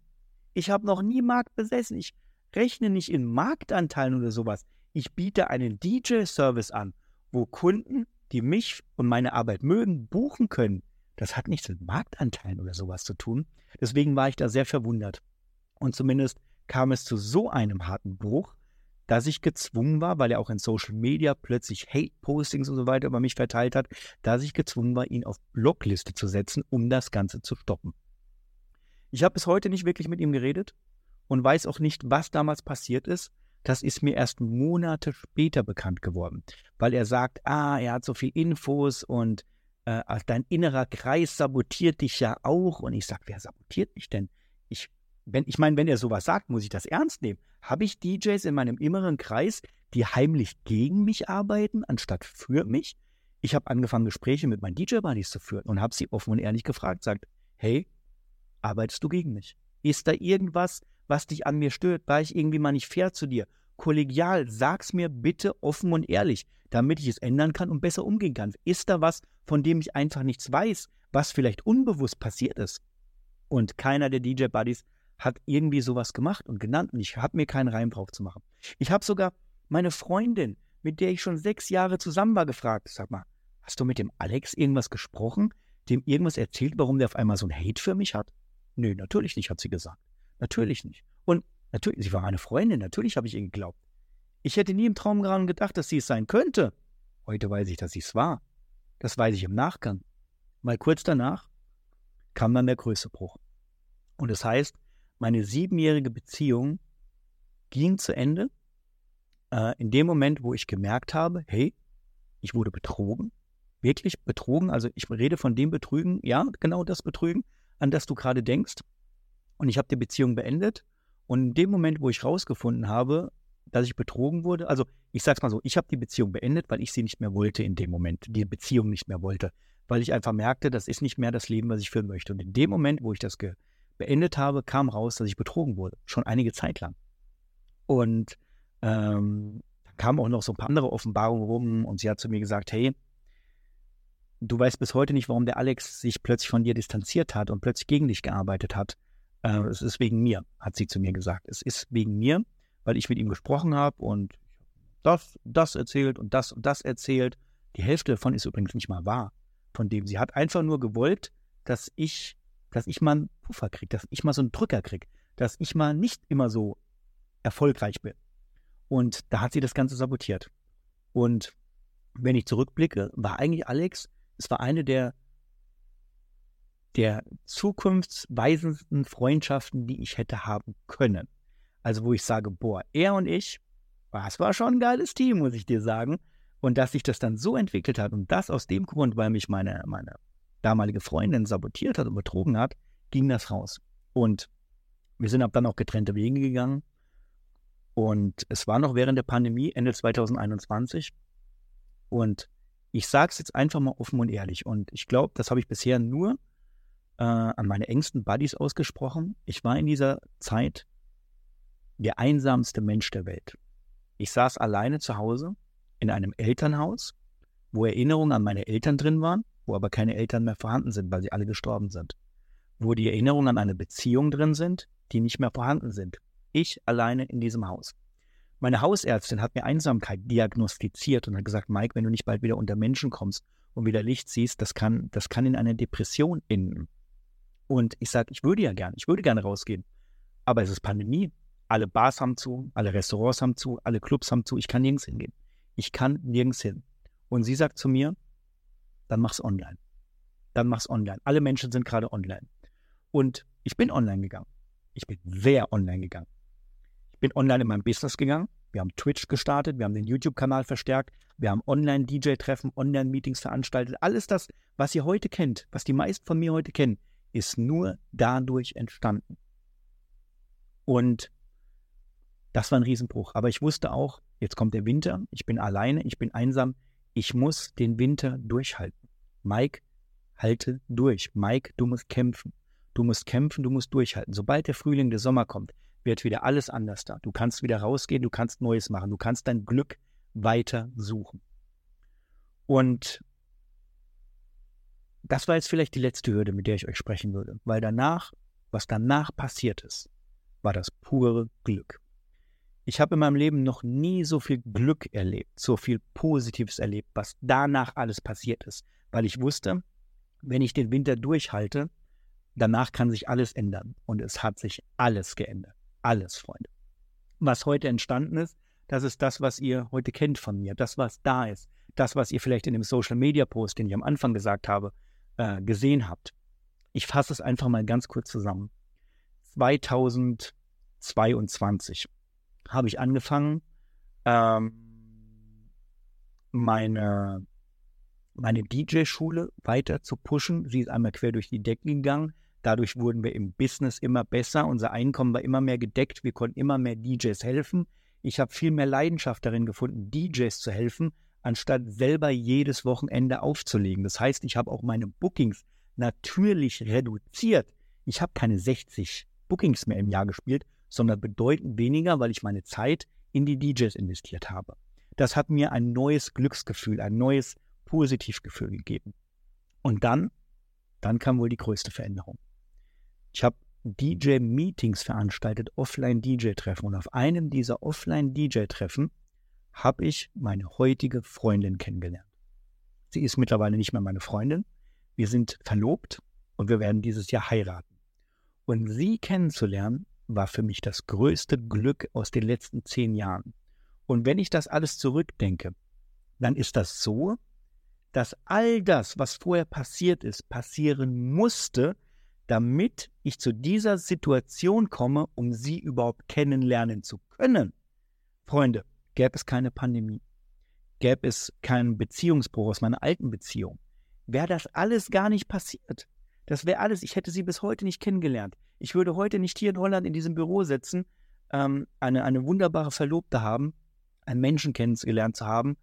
Ich habe noch nie Markt besessen. Ich rechne nicht in Marktanteilen oder sowas. Ich biete einen DJ-Service an, wo Kunden, die mich und meine Arbeit mögen, buchen können. Das hat nichts mit Marktanteilen oder sowas zu tun. Deswegen war ich da sehr verwundert. Und zumindest kam es zu so einem harten Bruch, dass ich gezwungen war, weil er auch in Social Media plötzlich Hate-Postings und so weiter über mich verteilt hat, dass ich gezwungen war, ihn auf Blockliste zu setzen, um das Ganze zu stoppen. Ich habe bis heute nicht wirklich mit ihm geredet und weiß auch nicht, was damals passiert ist. Das ist mir erst Monate später bekannt geworden, weil er sagt, ah, er hat so viel Infos und äh, dein innerer Kreis sabotiert dich ja auch. Und ich sage, wer sabotiert mich denn? Ich, wenn, ich meine, wenn er sowas sagt, muss ich das ernst nehmen. Habe ich DJs in meinem inneren Kreis, die heimlich gegen mich arbeiten, anstatt für mich? Ich habe angefangen, Gespräche mit meinen DJ-Buddies zu führen und habe sie offen und ehrlich gefragt, sagt, hey, arbeitest du gegen mich? Ist da irgendwas, was dich an mir stört? War ich irgendwie mal nicht fair zu dir? Kollegial, sag's mir bitte offen und ehrlich damit ich es ändern kann und besser umgehen kann? Ist da was, von dem ich einfach nichts weiß, was vielleicht unbewusst passiert ist? Und keiner der DJ-Buddies hat irgendwie sowas gemacht und genannt und ich habe mir keinen Reim drauf zu machen. Ich habe sogar meine Freundin, mit der ich schon sechs Jahre zusammen war, gefragt, sag mal, hast du mit dem Alex irgendwas gesprochen, dem irgendwas erzählt, warum der auf einmal so ein Hate für mich hat? Nö, natürlich nicht, hat sie gesagt. Natürlich nicht. Und natürlich, sie war eine Freundin, natürlich habe ich ihr geglaubt. Ich hätte nie im Traum daran gedacht, dass sie es sein könnte. Heute weiß ich, dass sie es war. Das weiß ich im Nachgang. Mal kurz danach kam dann der größte Bruch. Und das heißt, meine siebenjährige Beziehung ging zu Ende äh, in dem Moment, wo ich gemerkt habe, hey, ich wurde betrogen. Wirklich betrogen. Also ich rede von dem Betrügen, ja, genau das Betrügen, an das du gerade denkst. Und ich habe die Beziehung beendet. Und in dem Moment, wo ich rausgefunden habe, dass ich betrogen wurde. Also ich sag's mal so, ich habe die Beziehung beendet, weil ich sie nicht mehr wollte in dem Moment, die Beziehung nicht mehr wollte, weil ich einfach merkte, das ist nicht mehr das Leben, was ich führen möchte. Und in dem Moment, wo ich das beendet habe, kam raus, dass ich betrogen wurde, schon einige Zeit lang. Und ähm, da kamen auch noch so ein paar andere Offenbarungen rum und sie hat zu mir gesagt, hey, du weißt bis heute nicht, warum der Alex sich plötzlich von dir distanziert hat und plötzlich gegen dich gearbeitet hat. Äh, es ist wegen mir, hat sie zu mir gesagt. Es ist wegen mir, weil ich mit ihm gesprochen habe und das, das erzählt und das und das erzählt. Die Hälfte davon ist übrigens nicht mal wahr von dem. Sie hat einfach nur gewollt, dass ich, dass ich mal einen Puffer kriege, dass ich mal so einen Drücker kriege, dass ich mal nicht immer so erfolgreich bin. Und da hat sie das Ganze sabotiert. Und wenn ich zurückblicke, war eigentlich Alex, es war eine der, der zukunftsweisendsten Freundschaften, die ich hätte haben können. Also wo ich sage, boah, er und ich, das war schon ein geiles Team, muss ich dir sagen. Und dass sich das dann so entwickelt hat und das aus dem Grund, weil mich meine, meine damalige Freundin sabotiert hat und betrogen hat, ging das raus. Und wir sind ab dann auch getrennte Wege gegangen. Und es war noch während der Pandemie, Ende 2021. Und ich sage es jetzt einfach mal offen und ehrlich. Und ich glaube, das habe ich bisher nur äh, an meine engsten Buddies ausgesprochen. Ich war in dieser Zeit der einsamste Mensch der Welt. Ich saß alleine zu Hause in einem Elternhaus, wo Erinnerungen an meine Eltern drin waren, wo aber keine Eltern mehr vorhanden sind, weil sie alle gestorben sind. Wo die Erinnerungen an eine Beziehung drin sind, die nicht mehr vorhanden sind. Ich alleine in diesem Haus. Meine Hausärztin hat mir Einsamkeit diagnostiziert und hat gesagt, Mike, wenn du nicht bald wieder unter Menschen kommst und wieder Licht siehst, das kann, das kann in einer Depression enden. Und ich sage, ich würde ja gerne, ich würde gerne rausgehen. Aber es ist Pandemie. Alle Bars haben zu, alle Restaurants haben zu, alle Clubs haben zu. Ich kann nirgends hingehen. Ich kann nirgends hin. Und sie sagt zu mir, dann mach's online. Dann mach's online. Alle Menschen sind gerade online. Und ich bin online gegangen. Ich bin sehr online gegangen. Ich bin online in meinem Business gegangen. Wir haben Twitch gestartet, wir haben den YouTube-Kanal verstärkt, wir haben Online-DJ-Treffen, Online-Meetings veranstaltet. Alles das, was ihr heute kennt, was die meisten von mir heute kennen, ist nur dadurch entstanden. Und das war ein Riesenbruch. Aber ich wusste auch, jetzt kommt der Winter, ich bin alleine, ich bin einsam, ich muss den Winter durchhalten. Mike, halte durch. Mike, du musst kämpfen. Du musst kämpfen, du musst durchhalten. Sobald der Frühling, der Sommer kommt, wird wieder alles anders da. Du kannst wieder rausgehen, du kannst Neues machen, du kannst dein Glück weiter suchen. Und das war jetzt vielleicht die letzte Hürde, mit der ich euch sprechen würde, weil danach, was danach passiert ist, war das pure Glück. Ich habe in meinem Leben noch nie so viel Glück erlebt, so viel Positives erlebt, was danach alles passiert ist, weil ich wusste, wenn ich den Winter durchhalte, danach kann sich alles ändern. Und es hat sich alles geändert. Alles, Freunde. Was heute entstanden ist, das ist das, was ihr heute kennt von mir. Das, was da ist. Das, was ihr vielleicht in dem Social Media Post, den ich am Anfang gesagt habe, äh, gesehen habt. Ich fasse es einfach mal ganz kurz zusammen. 2022 habe ich angefangen, ähm, meine meine DJ-Schule weiter zu pushen. Sie ist einmal quer durch die Decken gegangen. Dadurch wurden wir im Business immer besser. Unser Einkommen war immer mehr gedeckt. Wir konnten immer mehr DJs helfen. Ich habe viel mehr Leidenschaft darin gefunden, DJs zu helfen, anstatt selber jedes Wochenende aufzulegen. Das heißt, ich habe auch meine Bookings natürlich reduziert. Ich habe keine 60 Bookings mehr im Jahr gespielt, sondern bedeutend weniger, weil ich meine Zeit in die DJs investiert habe. Das hat mir ein neues Glücksgefühl, ein neues Positivgefühl gegeben. Und dann, dann kam wohl die größte Veränderung. Ich habe DJ-Meetings veranstaltet, Offline-DJ-Treffen. Und auf einem dieser Offline-DJ-Treffen habe ich meine heutige Freundin kennengelernt. Sie ist mittlerweile nicht mehr meine Freundin. Wir sind verlobt und wir werden dieses Jahr heiraten. Und sie kennenzulernen, war für mich das größte Glück aus den letzten zehn Jahren. Und wenn ich das alles zurückdenke, dann ist das so, dass all das, was vorher passiert ist, passieren musste, damit ich zu dieser Situation komme, um sie überhaupt kennenlernen zu können. Freunde, gäbe es keine Pandemie, gäbe es keinen Beziehungsbruch aus meiner alten Beziehung, wäre das alles gar nicht passiert. Das wäre alles, ich hätte sie bis heute nicht kennengelernt. Ich würde heute nicht hier in Holland in diesem Büro sitzen, ähm, eine, eine wunderbare Verlobte haben, einen Menschen kennengelernt zu haben,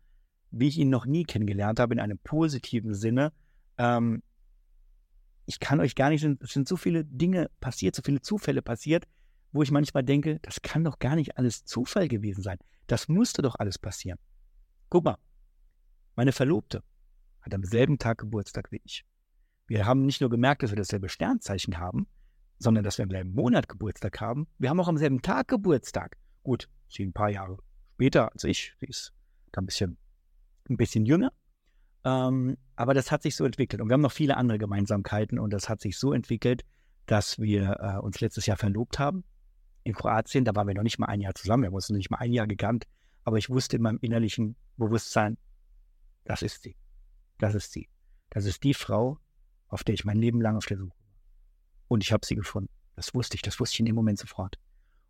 wie ich ihn noch nie kennengelernt habe, in einem positiven Sinne. Ähm, ich kann euch gar nicht, es sind so viele Dinge passiert, so viele Zufälle passiert, wo ich manchmal denke, das kann doch gar nicht alles Zufall gewesen sein. Das musste doch alles passieren. Guck mal, meine Verlobte hat am selben Tag Geburtstag wie ich. Wir haben nicht nur gemerkt, dass wir dasselbe Sternzeichen haben, sondern dass wir im selben Monat Geburtstag haben. Wir haben auch am selben Tag Geburtstag. Gut, sie ein paar Jahre später als ich. Sie ist da ein bisschen, ein bisschen jünger. Ähm, aber das hat sich so entwickelt. Und wir haben noch viele andere Gemeinsamkeiten. Und das hat sich so entwickelt, dass wir äh, uns letztes Jahr verlobt haben. In Kroatien, da waren wir noch nicht mal ein Jahr zusammen. Wir haben uns nicht mal ein Jahr gekannt. Aber ich wusste in meinem innerlichen Bewusstsein, das ist sie. Das ist sie. Das ist die Frau, auf der ich mein Leben lang auf der Suche war. Und ich habe sie gefunden. Das wusste ich. Das wusste ich in dem Moment sofort.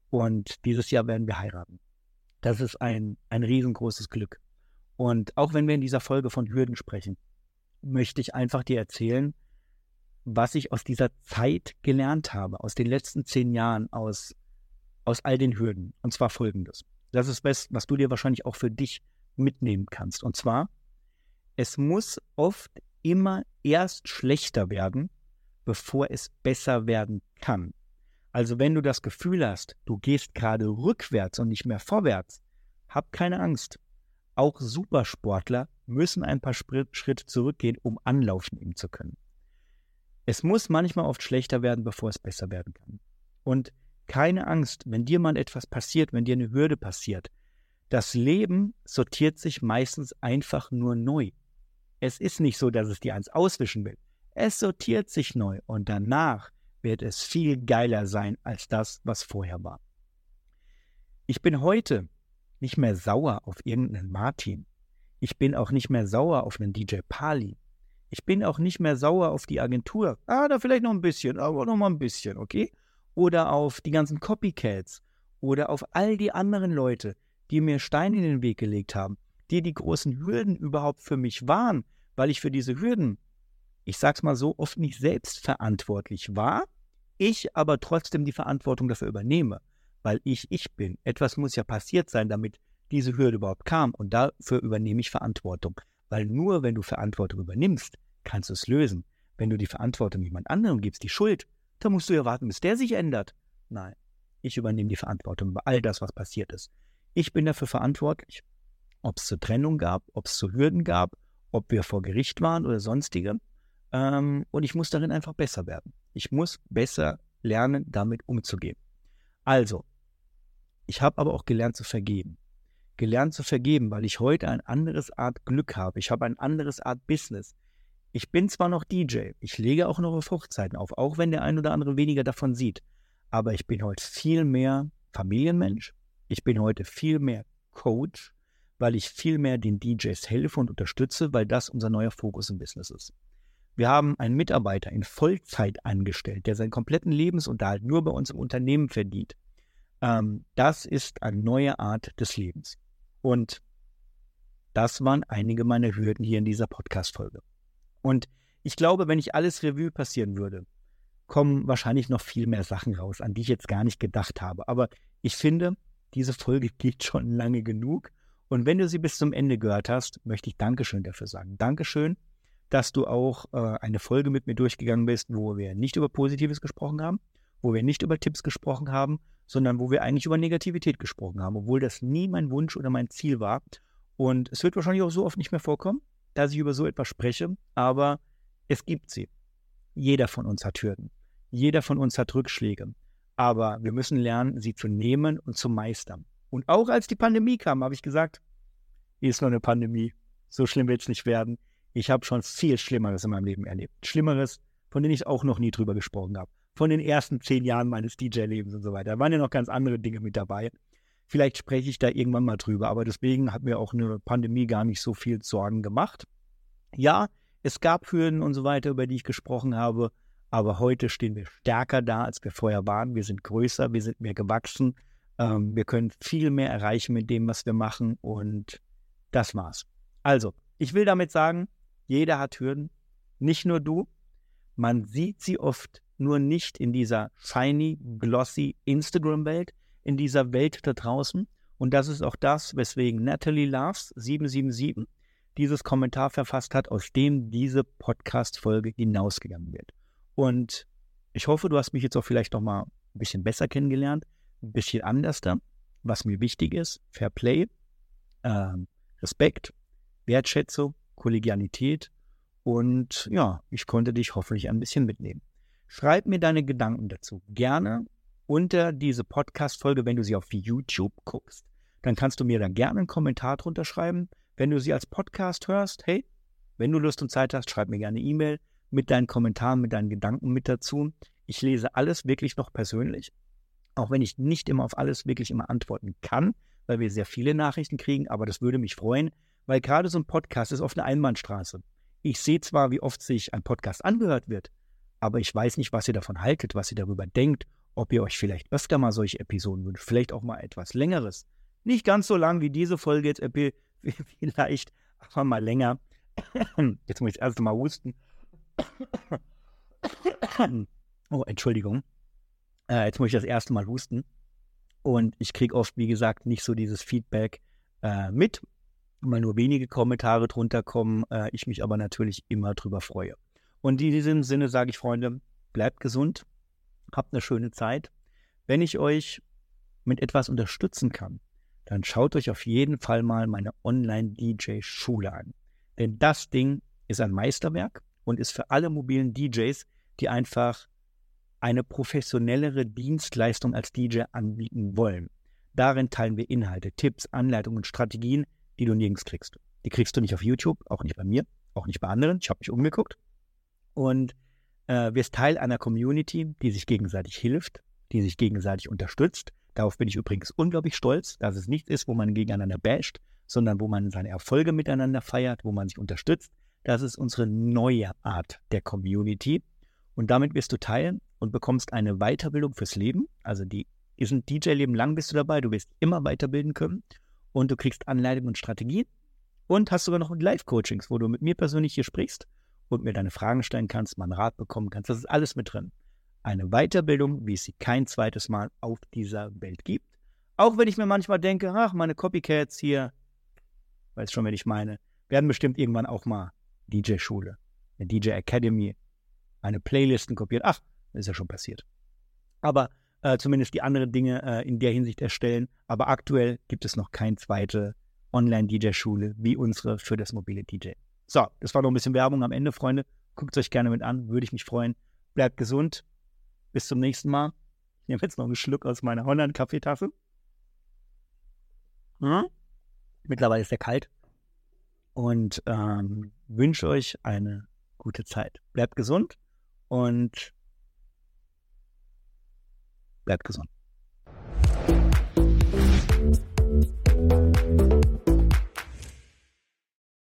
Und dieses Jahr werden wir heiraten. Das ist ein, ein riesengroßes Glück. Und auch wenn wir in dieser Folge von Hürden sprechen, möchte ich einfach dir erzählen, was ich aus dieser Zeit gelernt habe, aus den letzten zehn Jahren, aus, aus all den Hürden. Und zwar folgendes. Das ist das, was du dir wahrscheinlich auch für dich mitnehmen kannst. Und zwar, es muss oft immer erst schlechter werden, bevor es besser werden kann. Also wenn du das Gefühl hast, du gehst gerade rückwärts und nicht mehr vorwärts, hab keine Angst. Auch Supersportler müssen ein paar Schritte zurückgehen, um Anlauf nehmen zu können. Es muss manchmal oft schlechter werden, bevor es besser werden kann. Und keine Angst, wenn dir mal etwas passiert, wenn dir eine Hürde passiert. Das Leben sortiert sich meistens einfach nur neu. Es ist nicht so, dass es dir eins auswischen will. Es sortiert sich neu und danach wird es viel geiler sein als das, was vorher war. Ich bin heute nicht mehr sauer auf irgendeinen Martin. Ich bin auch nicht mehr sauer auf einen DJ Pali. Ich bin auch nicht mehr sauer auf die Agentur. Ah, da vielleicht noch ein bisschen, aber noch mal ein bisschen, okay? Oder auf die ganzen Copycats. Oder auf all die anderen Leute, die mir Steine in den Weg gelegt haben, die die großen Hürden überhaupt für mich waren, weil ich für diese Hürden, ich sag's mal so, oft nicht selbst verantwortlich war, ich aber trotzdem die Verantwortung dafür übernehme, weil ich ich bin. Etwas muss ja passiert sein, damit diese Hürde überhaupt kam und dafür übernehme ich Verantwortung. Weil nur wenn du Verantwortung übernimmst, kannst du es lösen. Wenn du die Verantwortung jemand anderem gibst, die Schuld, dann musst du ja warten, bis der sich ändert. Nein, ich übernehme die Verantwortung über all das, was passiert ist. Ich bin dafür verantwortlich, ob es zur Trennung gab, ob es zu Hürden gab, ob wir vor Gericht waren oder sonstige. Ähm, und ich muss darin einfach besser werden. Ich muss besser lernen, damit umzugehen. Also, ich habe aber auch gelernt zu vergeben. Gelernt zu vergeben, weil ich heute ein anderes Art Glück habe. Ich habe ein anderes Art Business. Ich bin zwar noch DJ, ich lege auch noch auf Hochzeiten auf, auch wenn der ein oder andere weniger davon sieht. Aber ich bin heute viel mehr Familienmensch. Ich bin heute viel mehr Coach, weil ich viel mehr den DJs helfe und unterstütze, weil das unser neuer Fokus im Business ist. Wir haben einen Mitarbeiter in Vollzeit angestellt, der seinen kompletten Lebensunterhalt nur bei uns im Unternehmen verdient. Ähm, das ist eine neue Art des Lebens. Und das waren einige meiner Hürden hier in dieser Podcast-Folge. Und ich glaube, wenn ich alles Revue passieren würde, kommen wahrscheinlich noch viel mehr Sachen raus, an die ich jetzt gar nicht gedacht habe. Aber ich finde, diese Folge geht schon lange genug. Und wenn du sie bis zum Ende gehört hast, möchte ich Dankeschön dafür sagen. Dankeschön dass du auch äh, eine Folge mit mir durchgegangen bist, wo wir nicht über Positives gesprochen haben, wo wir nicht über Tipps gesprochen haben, sondern wo wir eigentlich über Negativität gesprochen haben, obwohl das nie mein Wunsch oder mein Ziel war. Und es wird wahrscheinlich auch so oft nicht mehr vorkommen, dass ich über so etwas spreche, aber es gibt sie. Jeder von uns hat Hürden. Jeder von uns hat Rückschläge. Aber wir müssen lernen, sie zu nehmen und zu meistern. Und auch als die Pandemie kam, habe ich gesagt, ist nur eine Pandemie. So schlimm wird es nicht werden. Ich habe schon viel Schlimmeres in meinem Leben erlebt. Schlimmeres, von denen ich auch noch nie drüber gesprochen habe. Von den ersten zehn Jahren meines DJ-Lebens und so weiter. Da waren ja noch ganz andere Dinge mit dabei. Vielleicht spreche ich da irgendwann mal drüber, aber deswegen hat mir auch eine Pandemie gar nicht so viel Sorgen gemacht. Ja, es gab Hürden und so weiter, über die ich gesprochen habe, aber heute stehen wir stärker da, als wir vorher waren. Wir sind größer, wir sind mehr gewachsen. Ähm, wir können viel mehr erreichen mit dem, was wir machen und das war's. Also, ich will damit sagen, jeder hat Hürden, nicht nur du. Man sieht sie oft nur nicht in dieser shiny, glossy Instagram-Welt, in dieser Welt da draußen. Und das ist auch das, weswegen Natalie Loves 777 dieses Kommentar verfasst hat, aus dem diese Podcast-Folge hinausgegangen wird. Und ich hoffe, du hast mich jetzt auch vielleicht noch mal ein bisschen besser kennengelernt, ein bisschen anders da, was mir wichtig ist, Fair Play, äh, Respekt, Wertschätzung, Kollegialität und ja, ich konnte dich hoffentlich ein bisschen mitnehmen. Schreib mir deine Gedanken dazu. Gerne unter diese Podcast-Folge, wenn du sie auf YouTube guckst. Dann kannst du mir da gerne einen Kommentar drunter schreiben. Wenn du sie als Podcast hörst, hey, wenn du Lust und Zeit hast, schreib mir gerne eine E-Mail mit deinen Kommentaren, mit deinen Gedanken mit dazu. Ich lese alles wirklich noch persönlich, auch wenn ich nicht immer auf alles wirklich immer antworten kann, weil wir sehr viele Nachrichten kriegen, aber das würde mich freuen, weil gerade so ein Podcast ist oft eine Einbahnstraße. Ich sehe zwar, wie oft sich ein Podcast angehört wird, aber ich weiß nicht, was ihr davon haltet, was ihr darüber denkt, ob ihr euch vielleicht öfter mal solche Episoden wünscht, vielleicht auch mal etwas längeres. Nicht ganz so lang wie diese Folge jetzt, vielleicht, aber mal länger. Jetzt muss ich erst mal husten. Oh, Entschuldigung. Äh, jetzt muss ich das erste Mal husten. Und ich kriege oft, wie gesagt, nicht so dieses Feedback äh, mit, weil nur wenige Kommentare drunter kommen. Äh, ich mich aber natürlich immer drüber freue. Und in diesem Sinne sage ich, Freunde, bleibt gesund, habt eine schöne Zeit. Wenn ich euch mit etwas unterstützen kann, dann schaut euch auf jeden Fall mal meine Online-DJ-Schule an. Denn das Ding ist ein Meisterwerk und ist für alle mobilen DJs, die einfach eine professionellere Dienstleistung als DJ anbieten wollen. Darin teilen wir Inhalte, Tipps, Anleitungen, Strategien, die du nirgends kriegst. Die kriegst du nicht auf YouTube, auch nicht bei mir, auch nicht bei anderen. Ich habe mich umgeguckt. Und äh, wirst Teil einer Community, die sich gegenseitig hilft, die sich gegenseitig unterstützt. Darauf bin ich übrigens unglaublich stolz, dass es nichts ist, wo man gegeneinander basht, sondern wo man seine Erfolge miteinander feiert, wo man sich unterstützt. Das ist unsere neue Art der Community. Und damit wirst du Teil und bekommst eine Weiterbildung fürs Leben. Also die ist ein DJ-Leben lang bist du dabei, du wirst immer weiterbilden können und du kriegst Anleitungen und Strategien und hast sogar noch Live-Coachings, wo du mit mir persönlich hier sprichst und mir deine Fragen stellen kannst, mal einen Rat bekommen kannst. Das ist alles mit drin. Eine Weiterbildung, wie es sie kein zweites Mal auf dieser Welt gibt. Auch wenn ich mir manchmal denke, ach, meine Copycats hier, weiß schon, wen ich meine, werden bestimmt irgendwann auch mal DJ-Schule, eine DJ Academy, eine Playlisten kopiert. Ach, ist ja schon passiert. Aber äh, zumindest die anderen Dinge äh, in der Hinsicht erstellen. Aber aktuell gibt es noch keine zweite Online-DJ-Schule wie unsere für das mobile DJ. So, das war noch ein bisschen Werbung am Ende, Freunde. Guckt es euch gerne mit an, würde ich mich freuen. Bleibt gesund. Bis zum nächsten Mal. Ich nehme jetzt noch einen Schluck aus meiner Holland-Kaffeetasse. Hm? Mittlerweile ist er kalt. Und ähm, wünsche euch eine gute Zeit. Bleibt gesund und bleibt gesund.